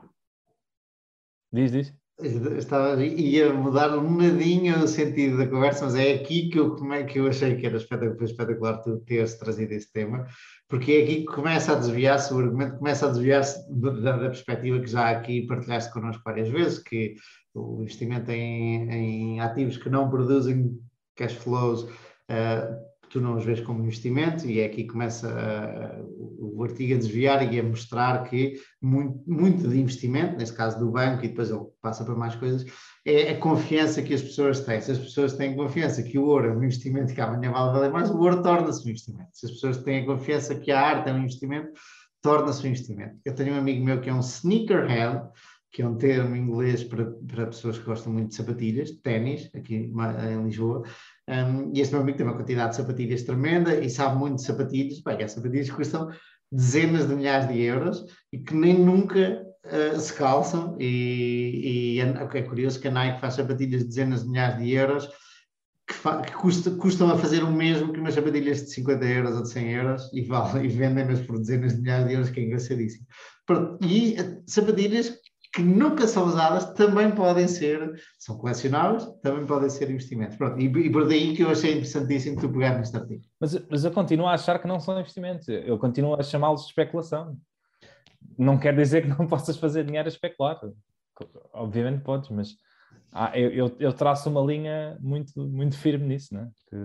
S3: diz, diz.
S2: Estava, ia mudar um nadinho o sentido da conversa, mas é aqui que eu, que eu achei que era espetacular, espetacular tu teres trazido esse tema, porque é aqui que começa a desviar-se, o argumento começa a desviar-se da, da, perspectiva que já aqui partilhaste connosco várias vezes, que o investimento em, em ativos que não produzem cash flows uh, tu não os vês como investimento, e é aqui que começa a, o artigo a desviar e a mostrar que muito, muito de investimento, nesse caso do banco, e depois ele passa para mais coisas, é a confiança que as pessoas têm. Se as pessoas têm confiança que o ouro é um investimento que amanhã vai valer mais, o ouro torna-se um investimento. Se as pessoas têm a confiança que a arte é um investimento, torna-se um investimento. Eu tenho um amigo meu que é um sneakerhead, que é um termo em inglês para, para pessoas que gostam muito de sapatilhas, ténis, aqui em Lisboa, um, e este meu amigo tem uma quantidade de sapatilhas tremenda e sabe muito de sapatilhas. Bem, as sapatilhas custam dezenas de milhares de euros e que nem nunca uh, se calçam. E, e é, é curioso que a Nike faz sapatilhas de dezenas de milhares de euros que, que custa, custam a fazer o mesmo que umas sapatilhas de 50 euros ou de 100 euros e, vale, e vendem-nas por dezenas de milhares de euros, que é engraçadíssimo. E eh, sapatilhas que nunca são usadas também podem ser, são colecionáveis, também podem ser investimentos. Pronto, e, e por daí que eu achei interessantíssimo tu pegar neste artigo.
S3: Mas, mas eu continuo a achar que não são investimentos, eu continuo a chamá-los de especulação. Não quer dizer que não possas fazer dinheiro a especular. Obviamente podes, mas ah, eu, eu, eu, traço uma linha muito, muito firme nisso, né? Que...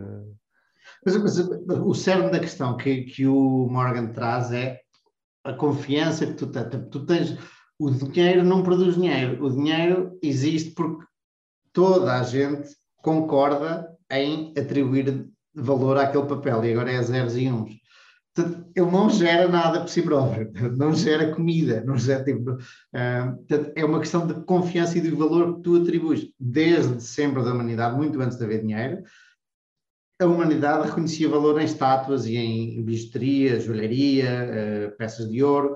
S2: Mas, mas, o cerne da questão que, que o Morgan traz é a confiança que tu. Tu tens o dinheiro não produz dinheiro. O dinheiro existe porque toda a gente concorda em atribuir valor àquele papel e agora é zeros e uns. ele não gera nada por si próprio, não gera comida, não gera tipo, uh, é uma questão de confiança e de valor que tu atribuis. Desde sempre da humanidade, muito antes de haver dinheiro, a humanidade reconhecia valor em estátuas e em bijuteria, joalharia, uh, peças de ouro,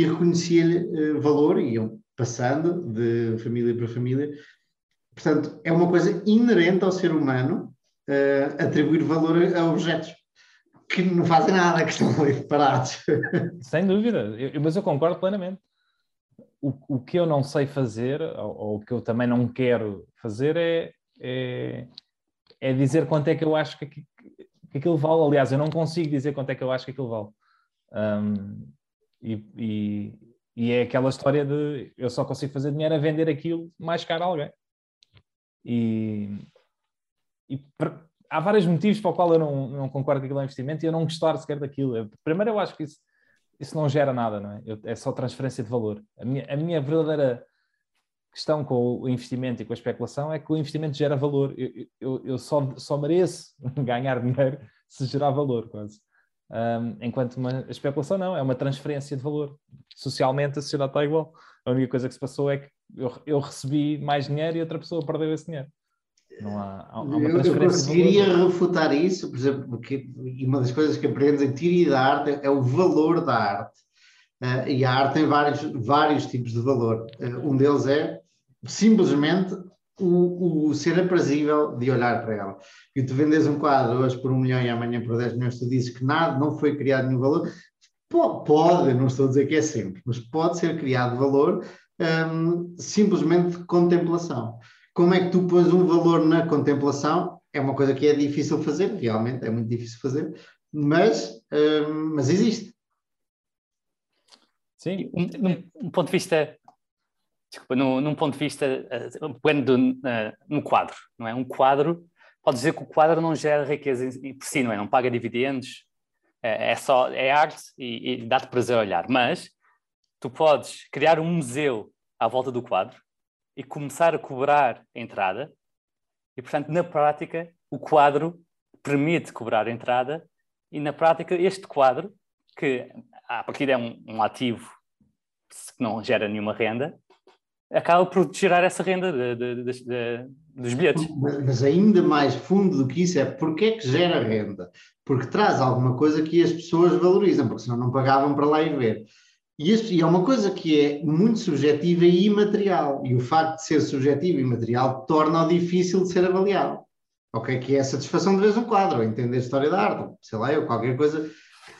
S2: e reconhecia-lhe uh, valor, e iam passando de família para família. Portanto, é uma coisa inerente ao ser humano uh, atribuir valor a objetos que não fazem nada, que estão ali parados.
S3: Sem dúvida, eu, mas eu concordo plenamente. O, o que eu não sei fazer, ou, ou, o que eu também não quero fazer, é, é, é dizer quanto é que eu acho que, que, que, aquilo vale. Aliás, eu não consigo dizer quanto é que eu acho que aquilo vale. Um, e, e, e, é aquela história de eu só consigo fazer dinheiro a vender aquilo mais caro a alguém. E, e há vários motivos para o qual eu não, não concordo com aquilo é investimento e eu não gostar sequer daquilo. Primeiro, eu acho que isso, isso não gera nada, não é? Eu, é só transferência de valor. A minha, a minha verdadeira questão com o investimento e com a especulação é que o investimento gera valor. Eu, eu, eu só, só mereço ganhar dinheiro se gerar valor, quase. Um, enquanto uma especulação não, é uma transferência de valor. Socialmente a sociedade está igual. A única coisa que se passou é que eu, eu recebi mais dinheiro e outra pessoa perdeu esse dinheiro. Não há, há uma
S2: eu, eu conseguiria refutar isso, por exemplo, porque uma das coisas que aprendes em teoria da arte é o valor da arte. Uh, e a arte tem vários, vários tipos de valor. Uh, um deles é simplesmente o, o ser aprazível de olhar para ela. E tu vendes um quadro hoje por um milhão e amanhã por 10 milhões, tu dizes que nada, não foi criado nenhum valor. Pode, não estou a dizer que é sempre, mas pode ser criado valor um, simplesmente de contemplação. Como é que tu pões um valor na contemplação? É uma coisa que é difícil fazer, realmente é muito difícil fazer, mas, um, mas existe.
S3: Sim.
S4: Um, um ponto de vista, desculpa, num, num ponto de vista, uh, pegando no quadro, não é? Um quadro, pode dizer que o quadro não gera riqueza por si, não é? Não paga dividendos, é, é só, é arte e, e dá-te prazer olhar. Mas tu podes criar um museu à volta do quadro e começar a cobrar a entrada e, portanto, na prática, o quadro permite cobrar a entrada e, na prática, este quadro, que a partir é um, um ativo que não gera nenhuma renda, acaba por gerar essa renda de, de, de, dos bilhetes.
S2: Mas ainda mais fundo do que isso é porque é que gera renda? Porque traz alguma coisa que as pessoas valorizam, porque senão não pagavam para lá ir ver. E, isso, e é uma coisa que é muito subjetiva e imaterial. E o facto de ser subjetivo e imaterial torna-o difícil de ser avaliado. Ok? Que é a satisfação de ver um quadro, entender a história da arte, sei lá, ou qualquer coisa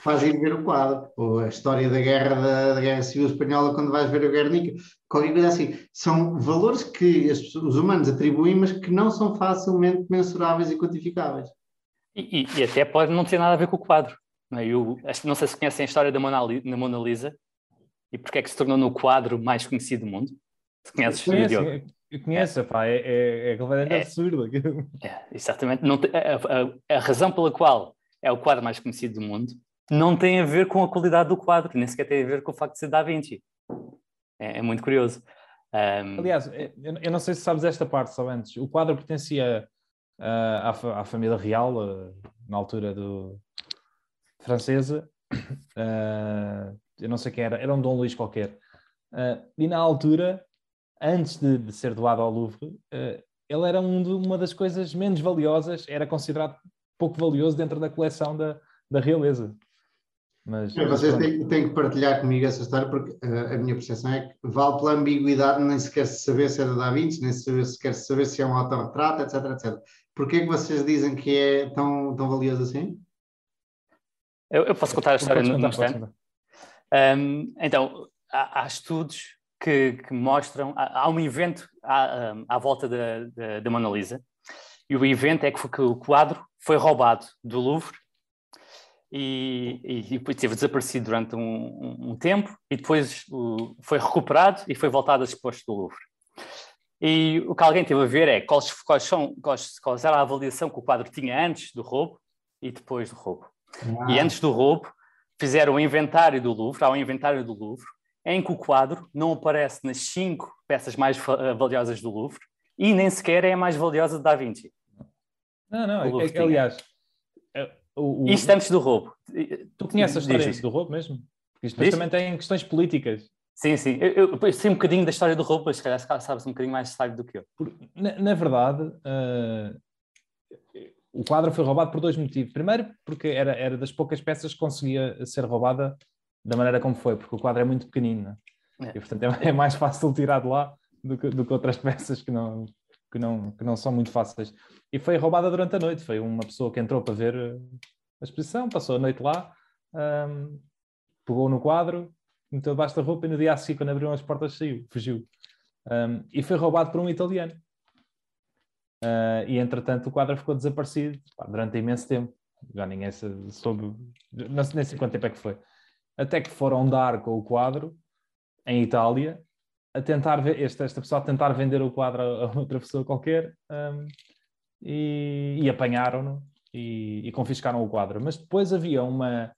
S2: faz ir ver o quadro, ou a história da guerra, da, da guerra civil espanhola quando vais ver o Guernica, qualquer coisa assim. São valores que as, os humanos atribuem, mas que não são facilmente mensuráveis e quantificáveis.
S4: E, e, e até pode não ter nada a ver com o quadro. Não, é? Eu, não sei se conhecem a história da Mona, da Mona Lisa, e porque é que se tornou no quadro mais conhecido do mundo?
S3: Se conheces, conheço, eu conheço, é. pá, é, é, é completamente é, absurdo.
S4: É, exatamente. Não a, a, a, razão pela qual é o quadro mais conhecido do mundo não tem a ver com a qualidade do quadro, nem sequer tem a ver com o facto de ser Da Vinci. É, é muito curioso.
S3: Um... Aliás, eu não sei se sabes esta parte só antes. O quadro pertencia uh, à, à, família real, uh, na altura do francesa. Uh, eu não sei quem era, era um Dom Luís qualquer. E na altura, antes de, de ser doado ao Louvre, ele era um de, uma das coisas menos valiosas, era considerado pouco valioso dentro da coleção da, da realeza.
S2: Mas, Vocês têm, têm, que partilhar comigo essa história, porque uh, a minha percepção é que vale pela ambiguidade, nem sequer se saber se é da Da Vinci, nem sequer se saber se é um autorretrato, etc, etc. Porquê que vocês dizem que é tão, tão valioso assim?
S4: Eu, eu posso contar a história no instante. Um, então, há, há estudos que, que, mostram. Há, há um evento à, à volta da, da, da, Mona Lisa, e o evento é que, que o quadro foi roubado do Louvre e, e, e teve desaparecido durante um, um, um tempo, e depois o, foi recuperado e foi voltado a exposto do Louvre. E o que alguém teve a ver é quais, quais, são, quais, quais era a avaliação que o quadro tinha antes do roubo e depois do roubo. E antes do roubo, fizeram o inventário do Louvre, há um inventário do Louvre, em que o quadro não aparece nas cinco peças mais valiosas do Louvre e nem sequer é a mais valiosa de Da Vinci.
S3: Não, não, é, aliás.
S4: O, o... Isto antes do roubo.
S3: Tu conheces a história do roubo mesmo? Porque isto também tem questões políticas.
S4: Sim, sim. Eu, eu, sei um bocadinho da história do roubo, mas se calhar sabes um bocadinho mais de do que eu.
S3: Na, na verdade, uh, o quadro foi roubado por dois motivos. Primeiro, porque era, era das poucas peças que conseguia ser roubada da maneira como foi, porque o quadro é muito pequenino. É? E, portanto, é, é, mais fácil tirar de lá do que, do que outras peças que não, que, não, que não são muito fáceis. E foi roubada durante a noite. Foi uma pessoa que entrou para ver eh, a exposição, passou a noite lá, um, pegou no quadro, meteu debaixo da roupa e no dia a seguir, quando abriram as portas, saiu, fugiu. Um, e foi roubado por um italiano. Uh, e entretanto o quadro ficou desaparecido pá, durante imenso tempo. Já ninguém soube, não sei nem sei quanto tempo é que foi. Até que foram dar com o quadro em Itália a tentar ver, esta, esta pessoa a tentar vender o quadro a, outra pessoa qualquer um, e, e apanharam-no e, e, confiscaram o quadro. Mas depois havia uma,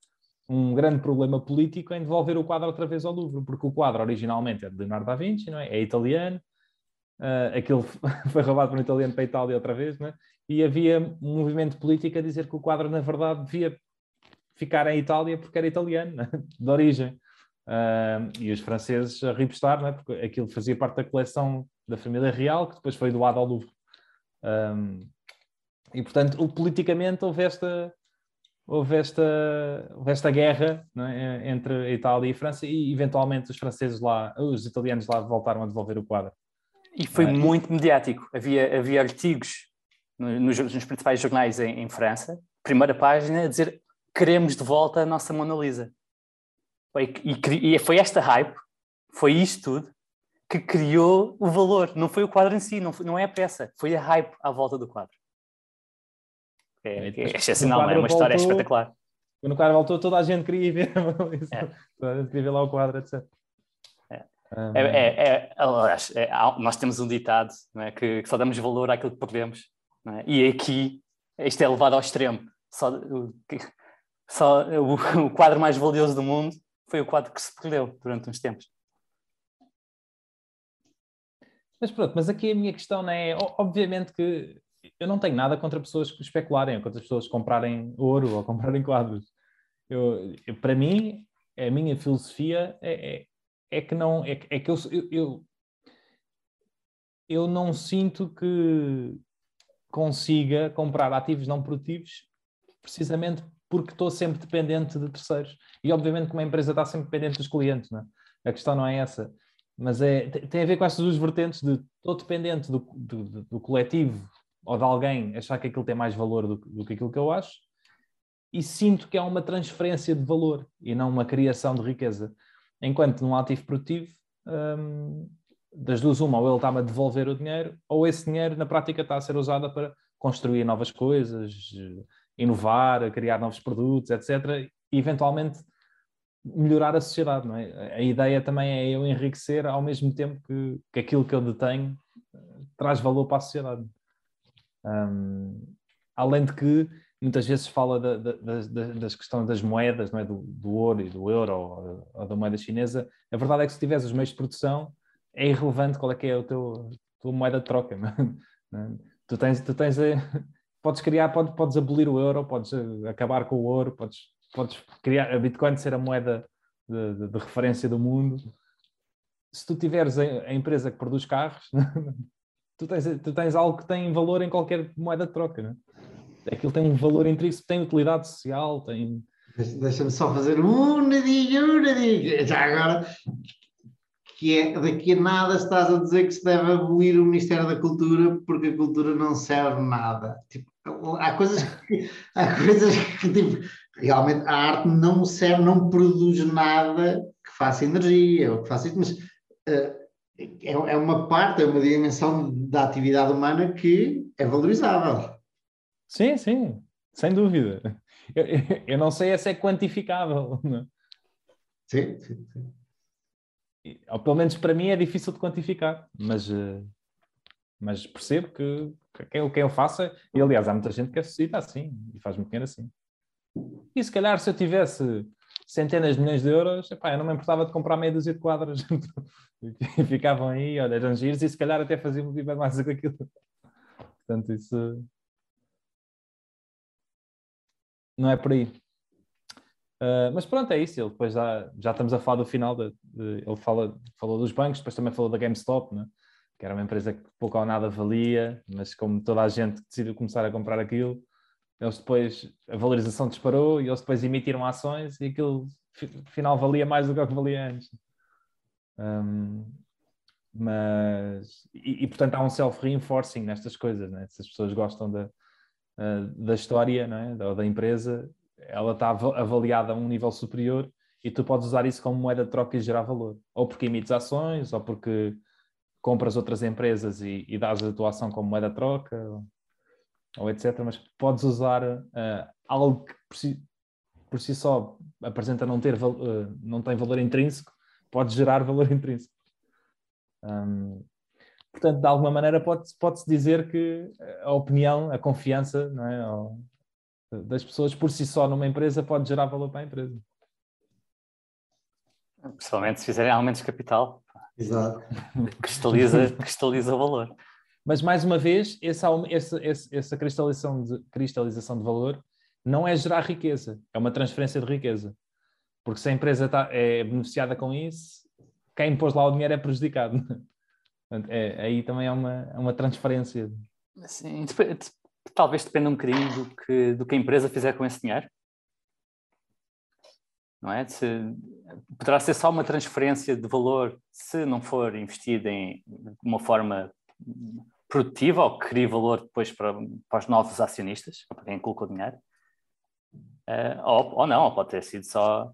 S3: um grande problema político em devolver o quadro outra vez ao Louvre, porque o quadro originalmente é de Leonardo da Vinci, não é? é italiano, uh, aquilo foi roubado por um italiano para a Itália outra vez, né? e havia um movimento político a dizer que o quadro, na verdade, devia ficar em Itália porque era italiano, de origem. Uh, e os franceses a ripostar, né? porque aquilo fazia parte da coleção da família real, que depois foi doado ao Louvre. Um, e, portanto, politicamente houve esta, houve esta, houve esta guerra é? entre a Itália e a França, e eventualmente os franceses lá, os italianos lá voltaram a devolver o quadro.
S4: E foi é. muito mediático. Havia, havia artigos nos, nos principais jornais em, em, França, primeira página, a dizer queremos de volta a nossa Mona Lisa. E, e, e foi esta hype, foi isto tudo, que criou o valor. Não foi o quadro em si, não, foi, não é a peça, foi a hype à volta do quadro. É, é excepcional, é uma voltou, história espetacular.
S3: Quando o quadro voltou, toda a gente queria ver. É. Toda a gente queria ver lá o quadro, etc.
S4: É. Um... É, é, é, é, nós temos um ditado é, que, que, só damos valor àquilo que perdemos. É? E aqui, isto é levado ao extremo. Só, só o, o quadro mais valioso do mundo foi o quadro que se perdeu durante uns tempos.
S3: Mas pronto, mas aqui a minha questão não é. Obviamente que eu não tenho nada contra pessoas que especularem, ou contra pessoas comprarem ouro ou comprarem quadros. Eu, eu, para mim, a minha filosofia é, é, é que não é, é que eu, eu, eu não sinto que consiga comprar ativos não produtivos precisamente porque estou sempre dependente de terceiros. E obviamente que uma empresa está sempre dependente dos clientes, não é? A questão não é essa. Mas é, tem a ver com essas duas vertentes de estou dependente do, do, do coletivo ou de alguém achar que aquilo tem mais valor do, do, que aquilo que eu acho e sinto que é uma transferência de valor e não uma criação de riqueza. Enquanto num ativo produtivo, hum, das duas uma, ou ele está-me a devolver o dinheiro, ou esse dinheiro na prática está a ser usado para construir novas coisas, inovar, criar novos produtos, etc. E eventualmente melhorar a sociedade, não é? A ideia também é eu enriquecer ao mesmo tempo que, que aquilo que eu detenho eh, traz valor para a sociedade. Um, além de que muitas vezes fala da, da, da, das questões das moedas, não é? do, do ouro e do euro ou, ou, da moeda chinesa, a verdade é que se tiveres os meios de produção, é irrelevante qual é que é a teu, tua moeda de troca. Não é? Tu tens, tu tens a, podes criar, podes, podes abolir o euro, podes acabar com o ouro, podes podes criar a Bitcoin ser a moeda de, de, de referência do mundo. Se tu tiveres a, a empresa que produz carros, tu, tens, tu tens algo que tem valor em qualquer moeda de troca. Não é? Aquilo tem um valor intrínseco, tem utilidade social, tem.
S2: Deixa-me só fazer um nadinho, um nadinho. Já agora, que é daqui a nada estás a dizer que se deve abolir o Ministério da Cultura porque a cultura não serve nada. Tipo, há coisas que, há coisas que tipo, realmente a arte não serve, não produz nada que faça energia ou que faça isso, mas uh, é, é uma parte, é uma dimensão da atividade humana que é valorizável.
S3: Sim, sim, sem dúvida. Eu, eu não sei se é quantificável. Não? É?
S2: Sim, sim, sim.
S3: Ou pelo menos para mim é difícil de quantificar, mas, uh, mas percebo que, que o que eu faço, e aliás há muita gente que suscita assim e faz muito dinheiro assim. E se calhar se eu tivesse centenas de milhões de euros, epá, eu não me importava de comprar meia dúzia de quadras. Ficavam aí, olha, eram giros e se calhar até faziam viver mais do que aquilo. Portanto, isso não é por aí. Uh, mas pronto, é isso. Ele depois já, já estamos a falar do final. De, de, ele fala, falou dos bancos, depois também falou da GameStop, né? Que era uma empresa que pouco ou nada valia, mas como toda a gente decidiu começar a comprar aquilo, eles depois, a valorização disparou e eles depois emitiram ações e aquilo afinal valia mais do que o que valia antes. Um, mas, e, e, portanto há um self-reinforcing nestas coisas, né? se as pessoas gostam da, uh, da história né? da, da empresa, ela está avaliada a um nível superior e tu podes usar isso como moeda de troca e gerar valor. Ou porque emites ações, ou porque compras outras empresas e, e dás a tua ação como moeda troca, ou etc. Mas podes usar uh, algo que por si, por si, só apresenta não, ter, uh, não tem valor intrínseco, pode gerar valor intrínseco. Um, portanto, de alguma maneira pode-se pode dizer que a opinião, a confiança não é, das pessoas por si só numa empresa pode gerar valor para a empresa.
S4: Principalmente se fizerem aumentos de capital.
S2: Exato.
S4: Cristaliza, cristaliza o valor.
S3: Mas, mais uma vez, essa, essa, essa cristalização, de, cristalização de valor não é gerar riqueza, é uma transferência de riqueza. Porque se a empresa tá, é beneficiada com isso, quem pôs lá o dinheiro é prejudicado. É, aí também é uma, é uma transferência.
S4: Sim, talvez dependa um bocadinho do que, do que a empresa fizer com esse dinheiro. Não é? Se, poderá ser só uma transferência de valor se não for investido em uma forma produtiva ou que crie valor depois para, para os novos acionistas, para quem colocou dinheiro. Uh, ou, ou não, ou pode ter sido só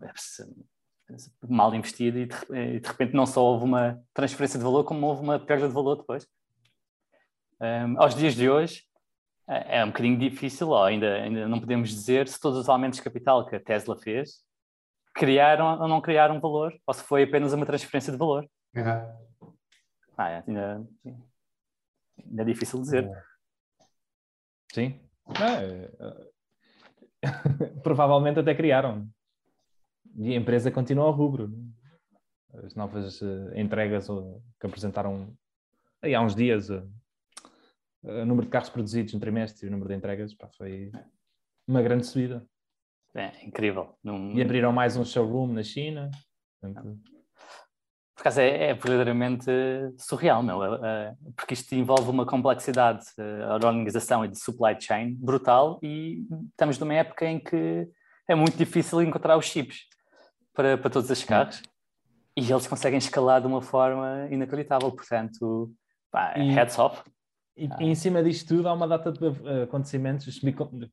S4: mal investido e de, e de, repente não só houve uma transferência de valor, como houve uma perda de valor depois. Um, aos dias de hoje, É, é um bocadinho difícil, ó, ainda, ainda não podemos dizer se todos os aumentos de capital que a Tesla fez criaram ou não criaram valor, ou se foi apenas uma transferência de valor.
S2: Uhum.
S4: Ah, é, ainda, ainda é difícil dizer.
S3: Sim. É, provavelmente até criaram. E a empresa continua ao rubro. As novas uh, entregas uh, que apresentaram aí há uns dias, uh, o número de carros produzidos no trimestre e o número de entregas pá, foi uma grande subida.
S4: É incrível.
S3: E abriram mais um showroom na China. Portanto...
S4: Por acaso é, é verdadeiramente surreal, meu, porque isto envolve uma complexidade de organização e de supply chain brutal e estamos numa época em que é muito difícil encontrar os chips para, para todos os carros e eles conseguem escalar de uma forma inacreditável, portanto, pá, e, heads off.
S3: E, ah. e, em cima disto tudo há uma data de acontecimentos que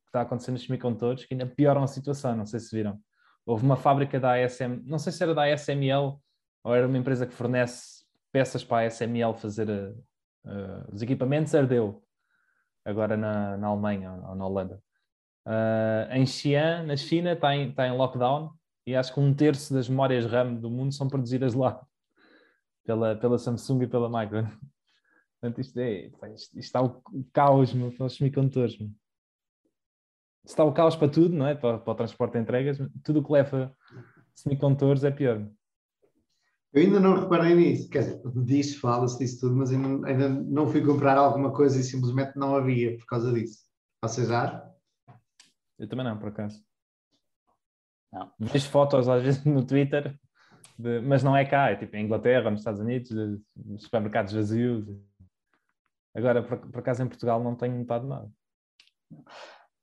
S3: está acontecendo nos semicondutores que ainda pioram a situação, não sei se viram. Houve uma fábrica da ASM, não sei se era da ASML ou era uma empresa que fornece peças para a ASML fazer uh, os equipamentos, ardeu agora na, na Alemanha ou na Holanda. Uh, em Xi'an, na China, está em, está em lockdown e acho que um terço das memórias RAM do mundo são produzidas lá pela, pela Samsung e pela Micron. Portanto, isto, é, isto está o caos meu, para os semicondutores. Meu. Está o caos para tudo, não é? Para, para o transporte de entregas, tudo o que leva semicondutores é pior.
S2: Eu ainda não reparei nisso, quer dizer, diz, fala-se disso tudo, mas ainda, ainda não fui comprar alguma coisa e simplesmente não havia por causa disso. Vocês já?
S3: Eu também não, por acaso. Não. Vejo fotos às vezes no Twitter, de, mas não é cá, é tipo em Inglaterra, nos Estados Unidos, de, supermercados vazios. Agora, por, por acaso em Portugal não tenho notado nada.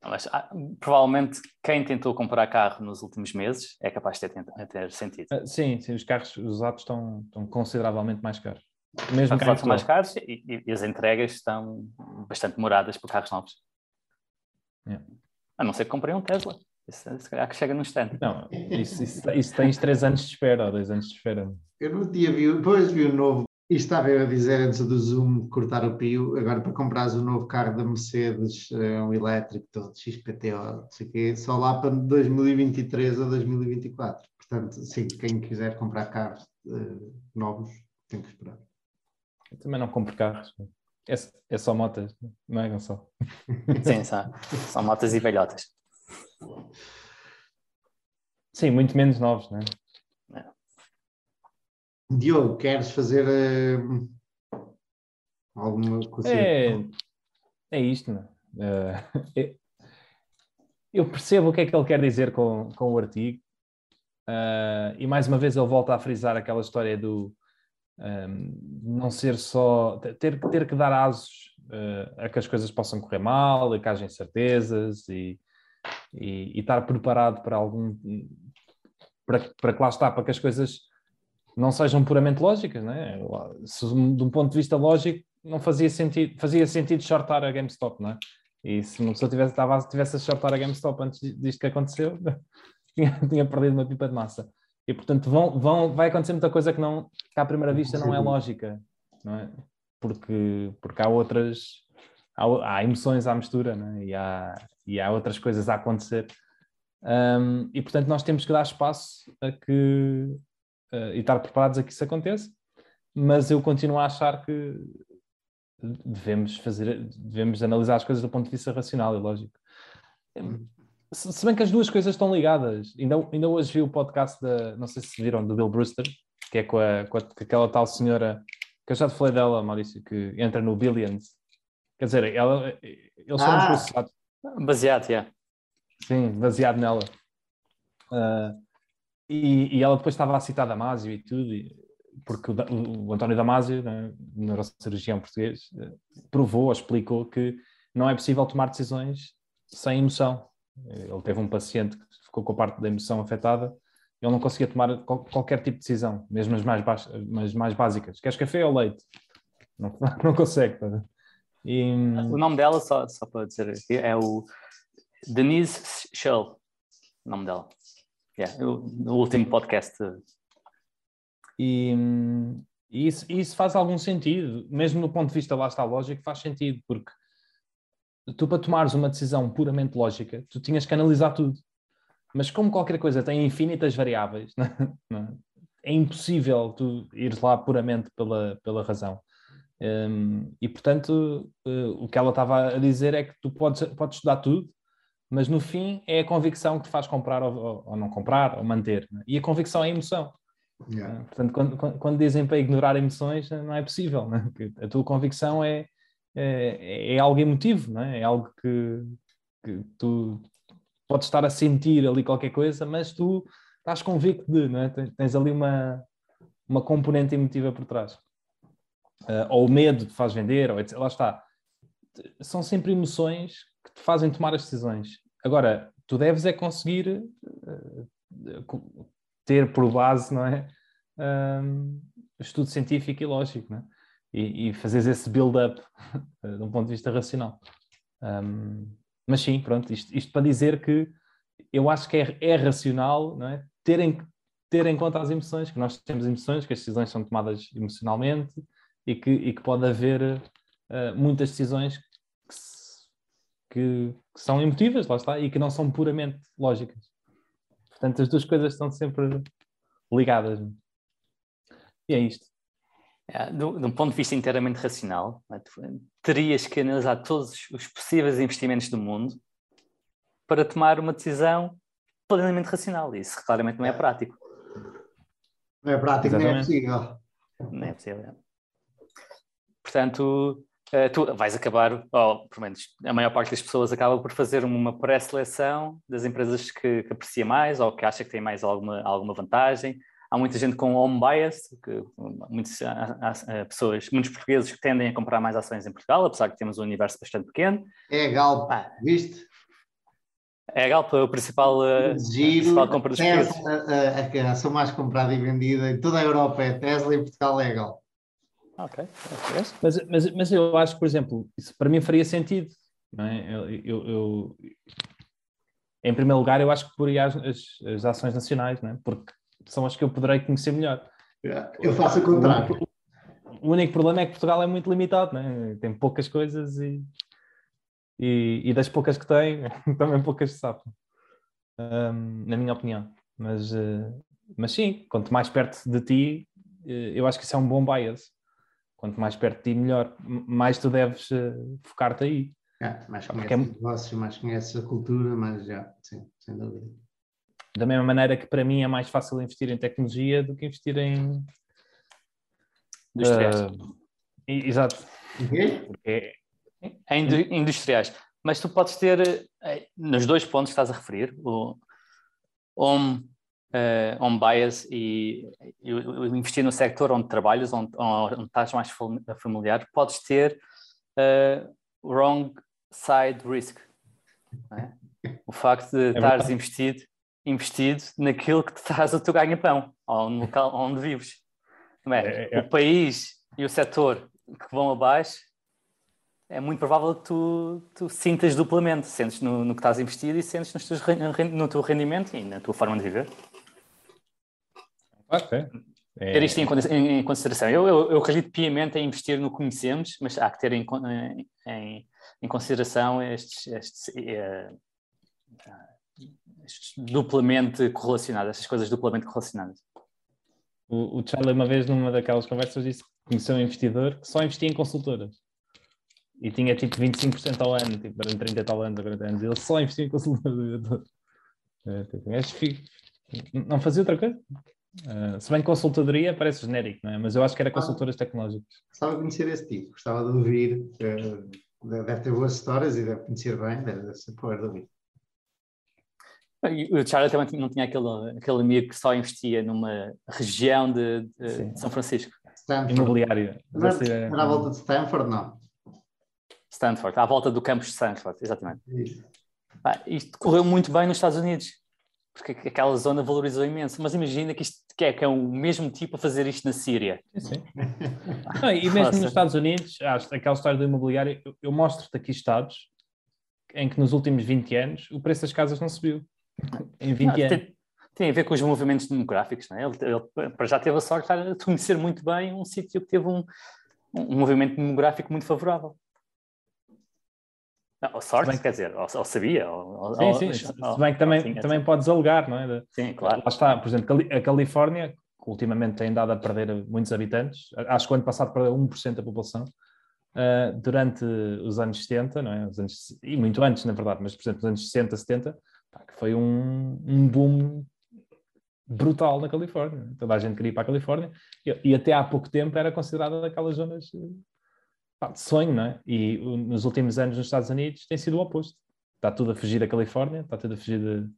S4: Mas, ah, provavelmente quem tentou comprar carro nos últimos meses é capaz de ter, ter sentido.
S3: Uh, sim, sim, os carros usados estão, estão consideravelmente mais caros.
S4: Mesmo estão são mais caros e, e, as entregas estão bastante demoradas para carros novos. Yeah. A não ser que comprei um Tesla. Isso, se calhar que chega no instante.
S3: Não, isso, isso, isso tens três anos de espera ou dois anos de espera.
S2: Eu não tinha visto, depois vi o novo e estava a dizer antes do Zoom cortar o pio, agora para comprares o novo carro da Mercedes, é um elétrico todo XPTO, não sei quê, só lá para 2023 ou 2024. Portanto, sim, quem quiser comprar carros uh, novos tem que esperar.
S3: Eu também não compro carros. É, é só motas, não é, Gonçalo?
S4: Sim, só, são motas e velhotas.
S3: Sim, muito menos novos, não é?
S2: Diogo, queres fazer uh, alguma coisa?
S3: É, é isto, não uh, Eu percebo o que é que ele quer dizer com, com o artigo, uh, e mais uma vez ele volta a frisar aquela história do um, não ser só ter, ter que dar asos uh, a que as coisas possam correr mal, e que haja incertezas e, e, e estar preparado para algum para, para que lá está, para que as coisas não sejam puramente lógicas, né? Se, de um ponto de vista lógico, não fazia sentido, fazia sentido shortar a GameStop, não é? E se uma pessoa tivesse, estava, tivesse a shortar a GameStop antes disto que aconteceu, tinha, tinha perdido uma pipa de massa. E portanto vão, vão, vai acontecer muita coisa que, não, que à primeira vista não é lógica, não é? Porque, porque há outras, há, há emoções à mistura, é? e, há, e há outras coisas a acontecer. Um, e portanto nós temos que dar espaço a que uh, e estar preparados a que isso aconteça, mas eu continuo a achar que devemos fazer, devemos analisar as coisas do ponto de vista racional e lógico. Se, bem que as duas coisas estão ligadas. Ainda, ainda hoje vi o podcast da, não sei se viram, do Bill Brewster, que é com, a, com, a, com aquela tal senhora, que eu já te falei dela, Maurício, que entra no Billions. Quer dizer, ela, eles foram ah, processados.
S4: Baseado, yeah.
S3: Sim, baseado nela. Uh, e, e, ela depois estava a citar Damasio e tudo, porque o, o, António Damasio, né, neurocirurgião português, eh, provou ou explicou que não é possível tomar decisões sem emoção. Ele teve um paciente que ficou com a parte da emoção afetada, ele não conseguia tomar qualquer tipo de decisão, mesmo as mais, mais básicas. Queres café ou leite? Não, não consegue. Tá?
S4: E... O nome dela, só, só para dizer é o Denise Schull, o nome dela. Yeah, no último podcast.
S3: E, e isso, isso, faz algum sentido, mesmo no ponto de vista lá está lógico, faz sentido, porque tu para tomares uma decisão puramente lógica, tu tinhas que analisar tudo. Mas como qualquer coisa tem infinitas variáveis, é? é impossível tu ires lá puramente pela, pela razão. Um, e portanto, uh, o que ela estava a dizer é que tu podes, podes estudar tudo, mas no fim é a convicção que te faz comprar ou, ou não comprar ou manter. Né? E a convicção é a emoção. Yeah. Uh, portanto, quando, quando, quando, dizem para ignorar emoções, não é possível. Né? A tua convicção é, é, é algo emotivo, não é? é algo que, que tu podes estar a sentir ali qualquer coisa, mas tu estás convicto de, não é? tens ali uma, uma componente emotiva por trás. Uh, ou o medo te faz vender, ou etc. Lá está. São sempre emoções que te fazem tomar as decisões. Agora, tu deves é conseguir uh, ter por base, não é? Estudo científico e lógico, não é? E, e esse build-up de um ponto de vista racional. Um, mas sim, pronto, isto, isto, para dizer que eu acho que é, é racional não é? Ter, em, ter em conta as emoções, que nós temos emoções, que as decisões são tomadas emocionalmente e que, e que pode haver uh, muitas decisões que, que, que, são emotivas, lá está, e que não são puramente lógicas. Portanto, as duas coisas estão sempre ligadas. E é isto.
S4: É, de um ponto de vista inteiramente racional, é? terias que analisar todos os possíveis investimentos do mundo para tomar uma decisão plenamente racional. Isso claramente não é prático.
S2: Não é prático, Exatamente. nem é possível.
S4: Não é possível. Portanto, eh, tu vais acabar, ou pelo menos a maior parte das pessoas acaba por fazer uma pré-seleção das empresas que, que, aprecia mais ou que acha que tem mais alguma, alguma vantagem. Há muita gente com home bias, que, muitas, há, há pessoas, muitos portugueses que tendem a comprar mais ações em Portugal, apesar de termos um universo bastante pequeno.
S2: É a Galp, ah, viste?
S4: É a Galp, a principal, eh, Giro, a principal compra dos
S2: Tesla, a, a, a, ação mais comprada e vendida em toda a Europa é Tesla e Portugal é a Galp.
S4: Ok.
S3: Mas, mas, mas eu acho que, por exemplo, isso para mim faria sentido. Não é? eu, eu, eu em primeiro lugar, eu acho que poria as, as, ações nacionais, não é? porque são as que eu poderei conhecer melhor.
S2: Eu faço o contrário.
S3: O, único problema é que Portugal é muito limitado, não é? tem poucas coisas e, e, e, das poucas que tem, também poucas se sabem, um, na minha opinião. Mas, uh, mas sim, quanto mais perto de ti, uh, eu acho que isso é um bom bias quanto mais perto de ti, melhor. Mais tu deves uh, focar-te aí.
S2: É, mais conheces é... negócios, mais conheces a cultura, mais já, sim, sem dúvida.
S3: Da mesma maneira que para mim é mais fácil investir em tecnologia do que investir em.
S4: Industriais. Uh,
S3: exato.
S4: Porque... Em industriais. Mas tu podes ter, eh, nos dois pontos que estás a referir, o home uh, on bias e, e, investir no sector onde trabalhas, onde, onde estás mais familiar, podes ter uh, wrong side risk. É? O facto de é estares investido, investido naquilo que te traz o teu ganha-pão, ou no local onde vives. É? É, é? O país e o setor que vão abaixo é muito provável que tu, tu sintas duplamente. Sentes no, no que estás investido e sentes nos teus, no teu rendimento e na tua forma de viver.
S3: Ok. É...
S4: Ter isto em, em consideração. Eu, eu, eu, acredito piamente em investir no que conhecemos, mas há que ter em, em, em consideração estes, estes, uh, estes, duplamente correlacionados, estas coisas duplamente correlacionadas.
S3: O, o Charlie, uma vez, numa daquelas conversas, disse que conheceu um investidor que só investia em consultoras e tinha tipo 25% ao ano, tipo, durante 30 tal anos, 40 anos, ele só investia em consultoras. É, tipo, não fazia outra coisa. Uh, se bem consultadoria parece genérico, não é? mas eu acho que era ah. consultoras tecnológicas.
S2: Gostava de conhecer esse tipo, gostava de ouvir. Uh, deve ter boas histórias e deve conhecer bem, deve ser poder de ouvir.
S4: O Charlie também não tinha aquele, aquele amigo que só investia numa região de, de, São Francisco.
S3: Stanford. Imobiliário.
S2: Era à volta de Stanford, não?
S4: Stanford, à volta do campus de Stanford, exatamente. Isso. Ah, isto correu muito bem nos Estados Unidos porque aquela zona valorizou imenso. Mas imagina que isto que é, que é o mesmo tipo a fazer isto na Síria.
S3: Sim. Não, e mesmo Nossa. nos Estados Unidos, aquela história do imobiliário, eu, eu mostro-te aqui estados em que nos últimos 20 anos o preço das casas não subiu. Em 20 não, anos.
S4: Tem, tem, a ver com os movimentos demográficos, não é? Ele, ele já teve a sorte de conhecer muito bem um sítio que teve um, um movimento demográfico muito favorável. Não, sorte, bem, quer dizer, ou, ou sabia. Ou,
S3: sim, sim, ou, se bem que também, também assim. podes alugar, não é?
S4: Sim, claro.
S3: Lá está, por exemplo, a Califórnia, que ultimamente tem dado a perder muitos habitantes, acho que o ano passado perdeu 1% da população, uh, durante os anos 70, não é? Os anos, e muito antes, na verdade, mas por exemplo, os anos 60, 70, pá, que foi um, um boom brutal na Califórnia. Toda a gente queria ir para a Califórnia e, e até há pouco tempo era considerada daquelas zonas de sonho, não é? E nos últimos anos nos Estados Unidos tem sido o oposto. Está tudo a fugir da Califórnia, está tudo a fugir de, de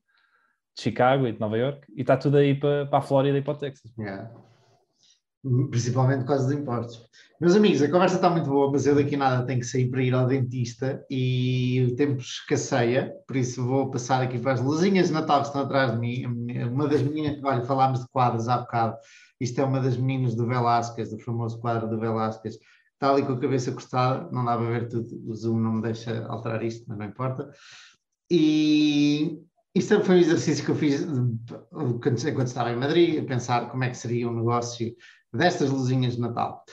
S3: Chicago e de Nova York e está tudo aí para, para a Flórida e para o Texas.
S2: Yeah principalmente por causa dos impostos. Meus amigos, a conversa está muito boa, mas eu daqui nada tenho que sair para ir ao dentista e o tempo escasseia, por isso vou passar aqui para as luzinhas de Natal que estão atrás de mim. Uma das meninas, olha, falámos de quadros há bocado, isto é uma das meninas do Velázquez, do famoso quadro do Velázquez, está ali com a cabeça cortada, não dá para ver tudo, o Zoom não me deixa alterar isto, mas não importa. E isto foi um exercício que eu fiz quando estava em Madrid, a pensar como é que seria um negócio destas luzinhas de Natal.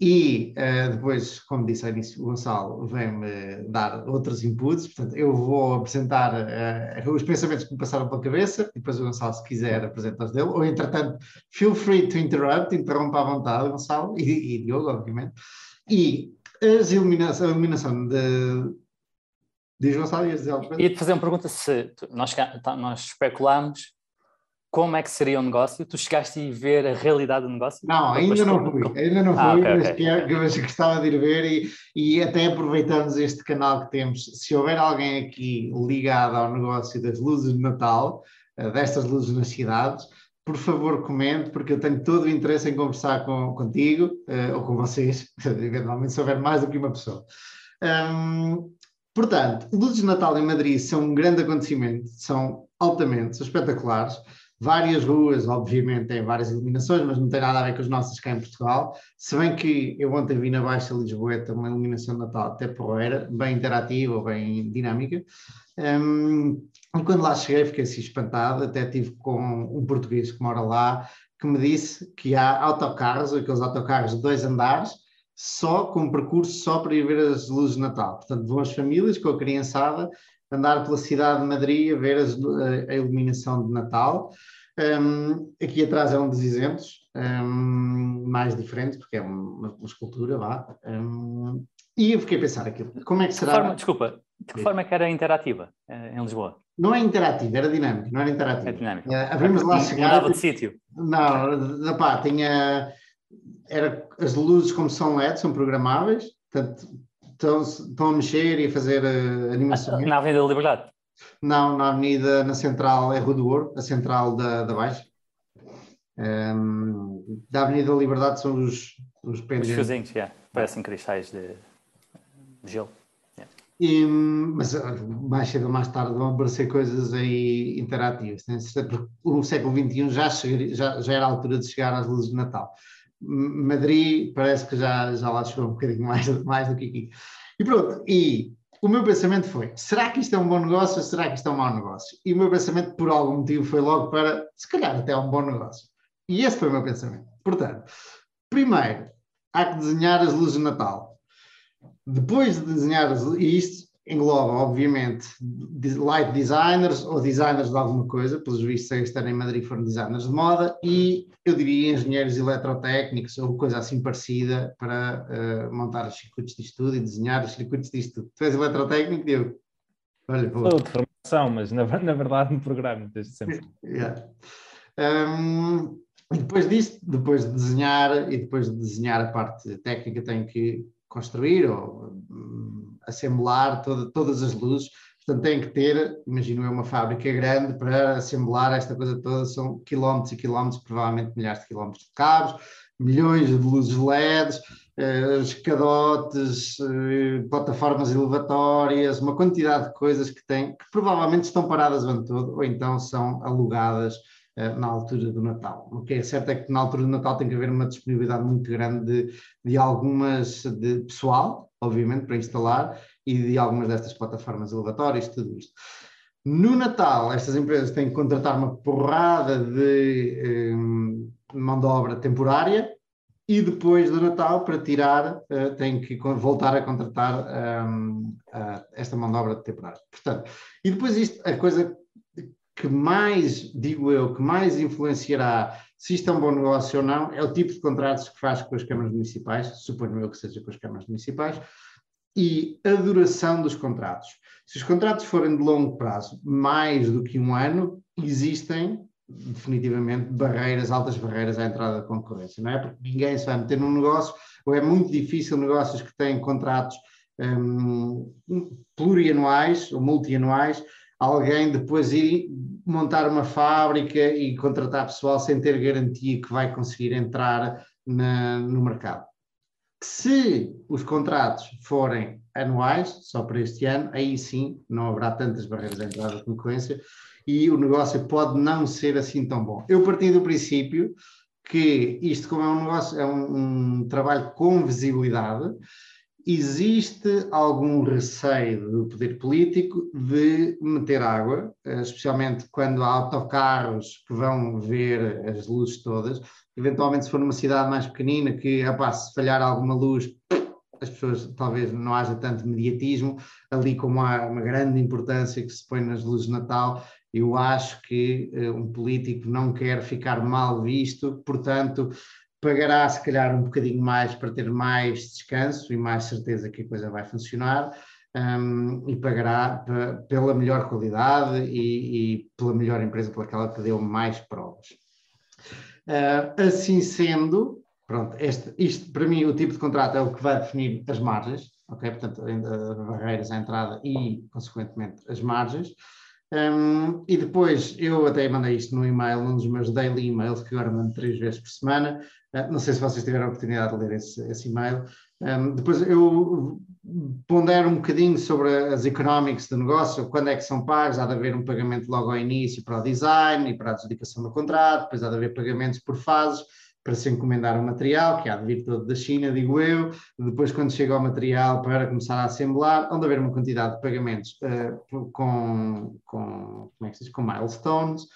S2: E uh, depois, como disse ao início, o Gonçalo vem-me dar outros inputs, portanto, eu vou apresentar uh, os pensamentos que me passaram pela cabeça, e depois o Gonçalo, se quiser, apresenta os dele, ou entretanto, feel free to interrupt, interrompa à vontade, Gonçalo, e, e Diogo, obviamente. E as iluminação, a iluminação de. Diz Gonçalo, ias dizer
S4: algo? Ia-te fazer uma pergunta se nós, tá, nós especulamos como é que seria o negócio? Tu chegaste a ver a realidade do negócio?
S2: Não, ainda não fui, ainda não ah, fui, ah, okay, mas, okay. Que, mas gostava de ir ver e, e até aproveitamos este canal que temos. Se houver alguém aqui ligado ao negócio das luzes de Natal, eh, destas luzes nas cidades, por favor comente, porque eu tenho todo o interesse em conversar com, contigo uh, ou com vocês, eventualmente se houver mais do que uma pessoa. Um, portanto, luzes de Natal em Madrid são um grande acontecimento, são altamente, são espetaculares várias ruas, obviamente têm várias iluminações, mas não tem nada a ver com as nossas cá em Portugal. Se bem que eu ontem vi na Baixa Lisboeta uma iluminação de Natal até porreira, bem interativa, bem dinâmica. Um, e quando lá cheguei fiquei assim espantado, até tive com um português que mora lá, que me disse que há autocarros, aqueles autocarros de dois andares, só com percurso só para ir ver as luzes de Natal. Portanto, vão as famílias com a criançada andar pela cidade de Madrid a ver as, a, iluminação de Natal. Um, aqui atrás é um dos exemplos um, mais diferente, porque é uma, uma escultura, vá. Um, e eu fiquei a pensar aquilo, como é que será...
S4: Forma, desculpa, de que forma é que era interativa eh, em Lisboa?
S2: Não é interativa, era dinâmica, não era interativa. É
S4: dinâmica.
S2: Uh, abrimos lá chegar...
S4: Mudava de sítio?
S2: Não, pá, tinha... Era, as luzes como são LED, são programáveis, portanto estão, estão a mexer e a fazer uh, animações.
S4: Na Avenida da Liberdade?
S2: Não, na Avenida, na Central, é Rua do Ouro, a Central da, da Baixa. Um, ehm, da Avenida da Liberdade são os, os pendentes.
S4: Os fiozinhos, yeah. parecem cristais de, de gelo.
S2: Yeah. E, mas eh, mais cedo ou mais tarde vão aparecer coisas aí interativas. Né? O século XXI já, já, já era a altura de chegar às luzes de Natal. Madrid parece que já, já lá chegou um bocadinho mais, mais do que aqui. E pronto, e o meu pensamento foi: será que isto é um bom negócio ou será que isto é um mau negócio? E o meu pensamento, por algum motivo, foi logo para se calhar até é um bom negócio. E esse foi o meu pensamento. Portanto, primeiro, há que desenhar as luzes de Natal. Depois de desenhar isto, engloba, obviamente, light designers ou designers de alguma coisa, pelos vistos, a estar em Madrid foram designers de moda, e eu diria engenheiros eletrotécnicos ou coisa assim parecida para uh, montar os circuitos de estudo e desenhar os circuitos de estudo. Tu és eletrotécnico, Diego?
S3: Olha, vou. Sou de formação, mas na, na verdade no programa, desde sempre.
S2: yeah. um, e depois disso, depois de desenhar e depois de desenhar a parte técnica, tenho que construir ou um, assemblar toda, todas as luzes. Portanto, tem que ter, imagino eu, uma fábrica grande para assemblar esta coisa toda. São quilómetros e quilómetros, provavelmente milhares de quilómetros de cabos, milhões de luzes LEDs, eh, escadotes, eh, plataformas elevatórias, uma quantidade de coisas que têm, que provavelmente estão paradas o ano todo, ou então são alugadas eh, na altura do Natal. O que é certo é que na altura do Natal tem que haver uma disponibilidade muito grande de, de algumas, de pessoal, obviamente, para instalar, e de algumas destas plataformas elevatórias, tudo isto. No Natal, estas empresas têm que contratar uma porrada de um, mão de obra temporária, e depois do Natal, para tirar, uh, tem que voltar a contratar um, uh, esta mão de obra temporária. Portanto, e depois isto, a coisa que mais, digo eu, que mais influenciará se isto é um bom negócio ou não, é o tipo de contratos que faz com as câmaras municipais, suponho eu que seja com as câmaras municipais, e a duração dos contratos. Se os contratos forem de longo prazo, mais do que um ano, existem definitivamente barreiras, altas barreiras à entrada da concorrência, não é? Porque ninguém se vai meter num negócio, ou é muito difícil negócios que têm contratos um, plurianuais ou multianuais, alguém depois ir montar uma fábrica e contratar pessoal sem ter garantia que vai conseguir entrar na, no mercado. Se os contratos forem anuais, só para este ano, aí sim não haverá tantas barreiras de entrada de concorrência e o negócio pode não ser assim tão bom. Eu parti do princípio que isto, como é um negócio, é um, um trabalho com visibilidade, existe algum receio do poder político de meter água, eh, especialmente quando há autocarros que vão ver as luzes todas. Eventualmente, se for numa cidade mais pequenina, que rapaz, se falhar alguma luz, as pessoas talvez não haja tanto mediatismo, ali como há uma grande importância que se põe nas luzes de Natal, eu acho que uh, um político não quer ficar mal visto, portanto, pagará se calhar um bocadinho mais para ter mais descanso e mais certeza que a coisa vai funcionar. Um, e pagará pela melhor qualidade e, e, pela melhor empresa pela aquela que deu mais provas. Uh, assim sendo, pronto, este, isto para mim o tipo de contrato é o que vai definir as margens, ok? Portanto, as barreiras à entrada e, consequentemente, as margens. Um, e depois eu até mandei isto no e-mail, num dos meus daily emails, que agora mando três vezes por semana. Uh, não sei se vocês tiveram a oportunidade de ler esse, esse e-mail. Um, depois eu pondero um bocadinho sobre as economics do negócio, quando é que são pagos, há de haver um pagamento logo ao início para o design e para a adjudicação do contrato, depois há de haver pagamentos por fases para se encomendar o material, que há de vir todo da China, digo eu, depois quando chega o material para começar a assemblar, onde haver uma quantidade de pagamentos uh, com, com, como é que se diz? com milestones,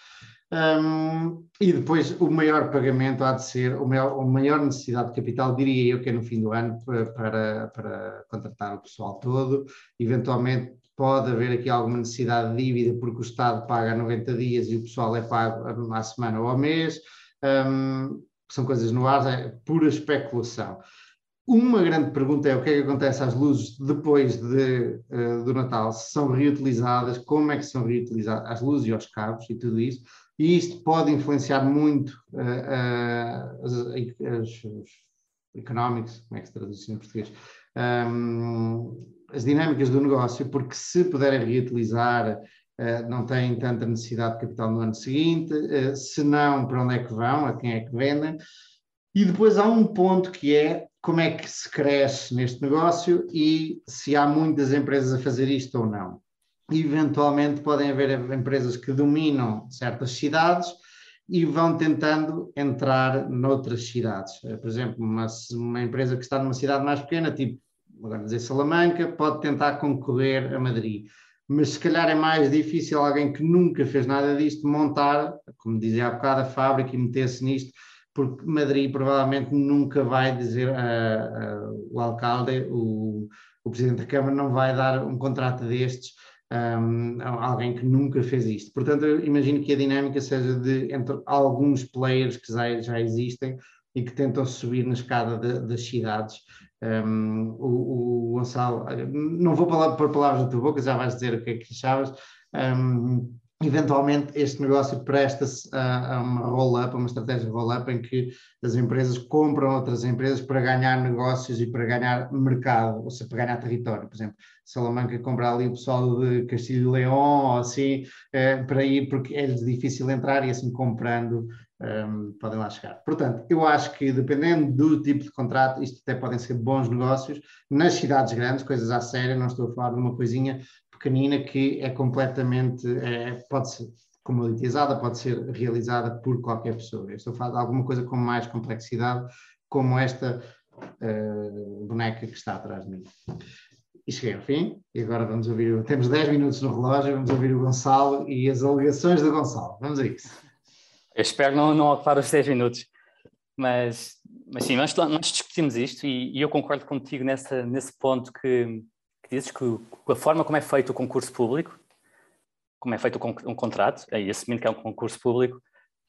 S2: um, e depois o maior pagamento há de ser, o maior, a maior necessidade de capital, diria eu, que é no fim do ano para, para contratar o pessoal todo, eventualmente pode haver aqui alguma necessidade de dívida porque o Estado paga a 90 dias e o pessoal é pago à semana ou ao mês, um, são coisas no ar, é pura especulação. Uma grande pergunta é o que é que acontece às luzes depois de, uh, do Natal, se são reutilizadas, como é que são reutilizadas as luzes e os cabos e tudo isso, e isto pode influenciar muito uh, uh, as, os economics, como é que se traduz em português, um, as dinâmicas do negócio, porque se puderem reutilizar não têm tanta necessidade de capital no ano seguinte, uh, se não, para onde é que vão, a quem é que vendem. E depois há um ponto que é como é que se cresce neste negócio e se há muitas empresas a fazer isto ou não. Eventualmente podem haver empresas que dominam certas cidades e vão tentando entrar noutras cidades. Eh, por exemplo, uma, uma empresa que está numa cidade mais pequena, tipo, agora dizer Salamanca, pode tentar concorrer a Madrid mas se calhar é mais difícil alguém que nunca fez nada disto montar, como dizia há bocado, a fábrica e meter-se nisto, porque Madrid provavelmente nunca vai dizer, uh, uh, o alcalde, o, o presidente da Câmara não vai dar um contrato destes um, a alguém que nunca fez isto. Portanto, eu imagino que a dinâmica seja de entre alguns players que já, já existem e que tentam subir na escada de, das cidades um, o, o, Gonçalo, não vou falar por palavras da tua boca, já vais dizer o que é que achavas. Um, eventualmente este negócio presta-se a, a, uma roll-up, a uma estratégia roll-up em que as empresas compram outras empresas para ganhar negócios e para ganhar mercado, ou seja, para ganhar território. Por exemplo, Salamanca compra ali o pessoal de Castilho e Leão, ou assim, eh, para ir, porque é-lhes difícil entrar e assim comprando um, podem lá chegar. Portanto, eu acho que dependendo do tipo de contrato, isto até podem ser bons negócios nas cidades grandes, coisas à séria, não estou a falar de uma coisinha pequenina que é completamente, é, pode ser comoditizada, pode ser realizada por qualquer pessoa. Eu estou a falar de alguma coisa com mais complexidade, como esta uh, boneca que está atrás de mim. E cheguei ao fim, e agora vamos ouvir, temos 10 minutos no relógio, vamos ouvir o Gonçalo e as alegações do Gonçalo. Vamos a isso.
S4: Eu espero não, não ocupar os 10 minutos, mas mas sim, nós, nós discutimos isto e, e, eu concordo contigo nessa, nesse ponto que, que dizes que a forma como é feito o concurso público, como é feito um contrato, e assumindo que é um concurso público,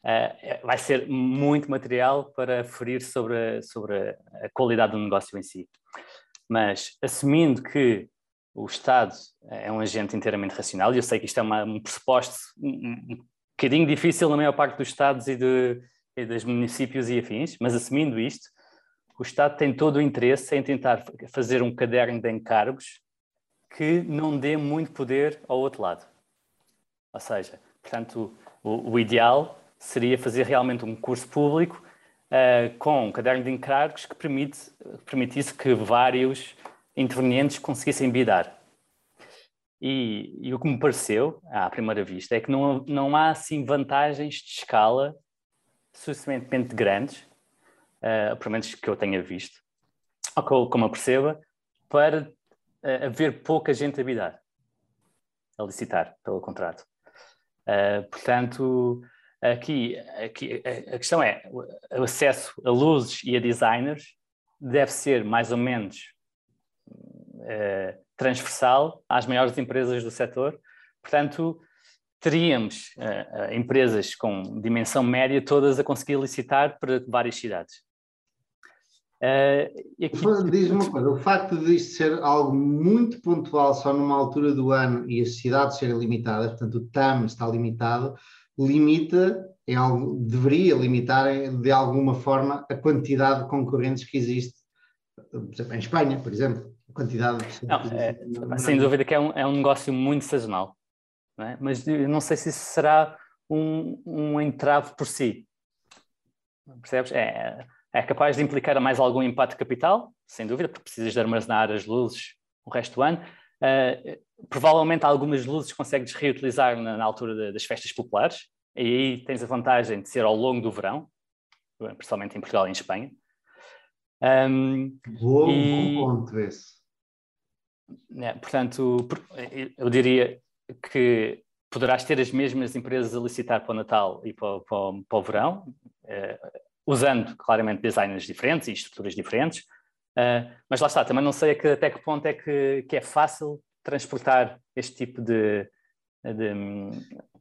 S4: uh, vai ser muito material para ferir sobre a, sobre a qualidade do negócio em si. Mas assumindo que o Estado é um agente inteiramente racional, e eu sei que isto é uma, um pressuposto bocadinho difícil na maior parte dos Estados e, de, e dos municípios e afins, mas assumindo isto, o Estado tem todo o interesse em tentar fazer um caderno de encargos que não dê muito poder ao outro lado. Ou seja, portanto, o, o ideal seria fazer realmente um curso público uh, com um caderno de encargos que permite, permitisse que vários intervenientes conseguissem bidar. E, e, o que me pareceu, à primeira vista, é que não, não há assim vantagens de escala suficientemente grandes, uh, pelo menos que eu tenha visto, ou como eu perceba, para uh, haver pouca gente a bidar, a licitar pelo contrato. Uh, portanto, aqui, aqui a questão é, o acesso a luzes e a designers deve ser mais ou menos uh, transversal às maiores empresas do setor. Portanto, teríamos uh, empresas com dimensão média todas a conseguir licitar para várias cidades.
S2: Uh, aqui... Diz-me uma coisa, o facto de isto ser algo muito pontual só numa altura do ano e as cidades serem limitadas, portanto o TAM está limitado, limita, em algo, deveria limitar de alguma forma a quantidade de concorrentes que existe, por exemplo, em Espanha, por exemplo, quantidade de
S4: não, é, Sem dúvida que é um, é um negócio muito sazonal, não é? mas não sei se isso será um, um entrave por si. Percebes? É, é capaz de implicar mais algum impacto capital, sem dúvida, porque precisas de armazenar as luzes o resto do ano. Uh, provavelmente algumas luzes consegues reutilizar na, na altura de, das festas populares, e aí tens a vantagem de ser ao longo do verão, principalmente em Portugal e em Espanha.
S2: Um, bom, e, bom ponto esse.
S4: É, portanto, eu diria que poderás ter as mesmas empresas a licitar para o Natal e para, para, para o verão, uh, usando claramente designers diferentes e estruturas diferentes, uh, mas lá está, também não sei até que ponto é que, que é fácil transportar este tipo de, de,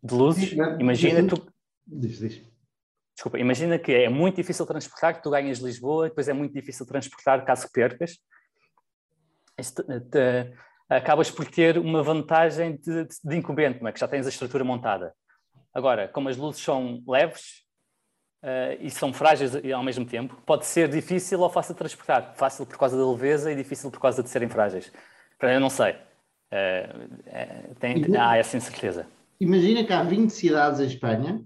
S4: de luzes. Imagina tu.
S2: Diz, diz.
S4: Desculpa, imagina que é muito difícil transportar, que tu ganhas Lisboa, e depois é muito difícil transportar caso percas. Acabas por ter uma vantagem de, de, incumbente, não é? que já tens a estrutura montada. Agora, como as luzes são leves, uh, e são frágeis ao mesmo tempo, pode ser difícil ou fácil de transportar. Fácil por causa da leveza e difícil por causa de serem frágeis. Eu não sei. Uh, tem, há essa incerteza.
S2: Imagina que há 20 cidades em Espanha,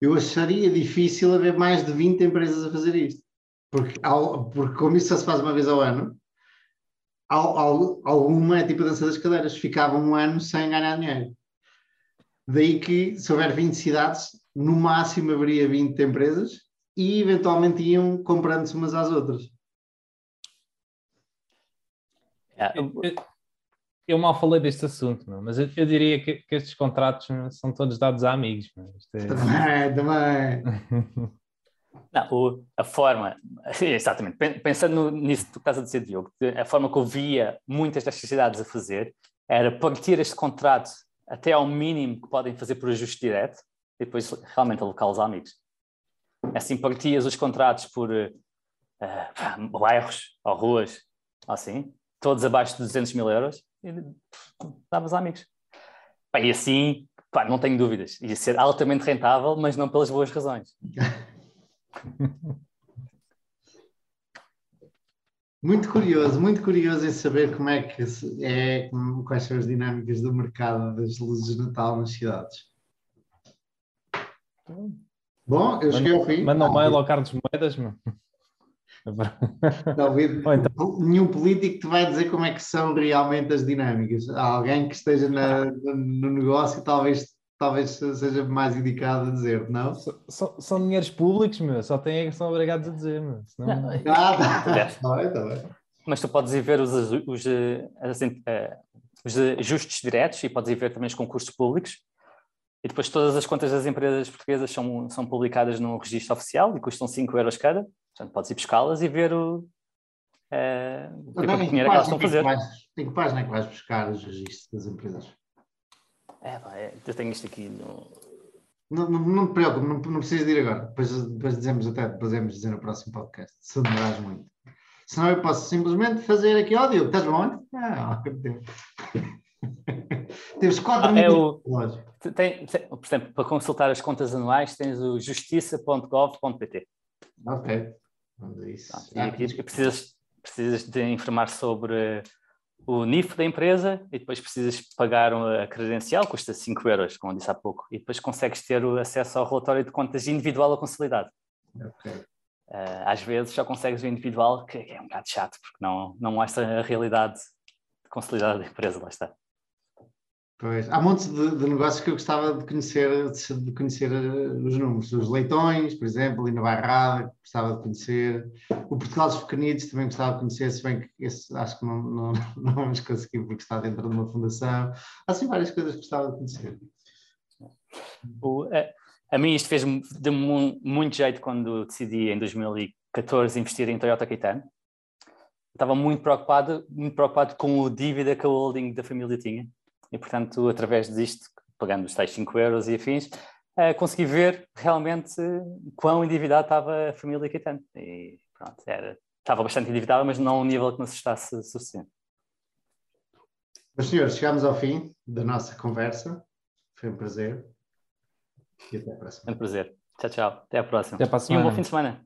S2: eu acharia difícil haver mais de 20 empresas a fazer isto. Porque, porque como isso só se faz uma vez ao ano, alguma é tipo a dança das cadeiras, ficava um ano sem ganhar dinheiro. Daí que, se houver 20 cidades, no máximo haveria 20 empresas e eventualmente iam comprando-se umas às outras.
S3: É, eu, eu, mal falei deste assunto, mas eu, eu diria que, que, estes contratos são todos dados a amigos.
S2: É... Também, também.
S4: Não, o, a forma, exatamente, pensando nisso que tu estás a Diogo, a forma que eu via muitas destas cidades a fazer era partir este contrato até ao mínimo que podem fazer por ajuste direto e depois realmente alocar os amigos. Assim partias os contratos por uh, bairros ou ruas, assim, todos abaixo de 200 mil euros e davas amigos. E assim, pá, não tenho dúvidas, ia ser altamente rentável, mas não pelas boas razões.
S2: Muito curioso, muito curioso em saber como é que é, quais são as dinâmicas do mercado das luzes de Natal nas cidades. Bom, eu cheguei ao fim.
S3: Manda um mail ao Carlos Moedas, meu.
S2: Não, então. Nenhum político te vai dizer como é que são realmente as dinâmicas. Há alguém que esteja na, no negócio talvez, talvez seja mais indicado a dizer, não?
S3: São, são dinheiros públicos, meu. Só têm que são obrigados a dizer, meu. Senão... Não.
S2: Ah, tá. tá bem, tá bem.
S4: Mas tu podes ir ver os, os, os, eh, os ajustes diretos e podes ir ver também os concursos públicos e depois todas as contas das empresas portuguesas são, são publicadas no registro oficial e custam 5 euros cada. Portanto, podes ir buscá-las e ver o, uh, o que dinheiro é que elas estão a fazer.
S2: Em que página é que vais buscar os registros das empresas?
S4: É, é, eu tenho isto aqui no.
S2: Não, não, não te preocupes, não, não precisas de ir agora. Depois, depois dizemos até, podemos dizer no próximo podcast, se demorares muito. Senão eu posso simplesmente fazer aqui, ó oh, Diogo, estás bom? Ah, Temos quatro ah, é minutos.
S4: É tem, tem, por exemplo, para consultar as contas anuais tens o justiça.gov.pt.
S2: Ok. Vamos isso.
S4: e aqui precisas, precisas de informar sobre o NIF da empresa e depois precisas pagar a credencial, custa 5 euros, como disse há pouco, e depois consegues ter o acesso ao relatório de contas individual ou consolidado.
S2: Ok.
S4: Uh, às vezes só consegues o individual, que é um bocado chato, porque não, não mostra a realidade consolidada da empresa, lá está.
S2: Pois, há montes de, de, negócios que eu gostava de conhecer, de conhecer eh, os números. Os leitões, por exemplo, ali na Bairrada, gostava de conhecer. O Portugal dos Pequenitos também gostava de conhecer, se bem que esse acho que não, não, não vamos conseguir porque está dentro de uma fundação. Há assim várias coisas que gostava de conhecer.
S4: O, a, a mim isto fez-me de muito jeito quando decidi em 2014 investir em Toyota Caetano. Estava muito preocupado, muito preocupado com o dívida que a holding da família tinha e, portanto, através disto, pagando os tais 5 euros e afins, uh, consegui ver realmente quão endividada estava a família Caetano. E pronto, era, estava bastante endividada, mas não a um nível que me assustasse suficiente.
S2: Mas, senhores, chegamos ao fim da nossa conversa. Foi um prazer. E até à próxima.
S4: É um prazer. Tchau, tchau. Até à próxima.
S3: Até à próxima.
S4: E um bom fim de semana.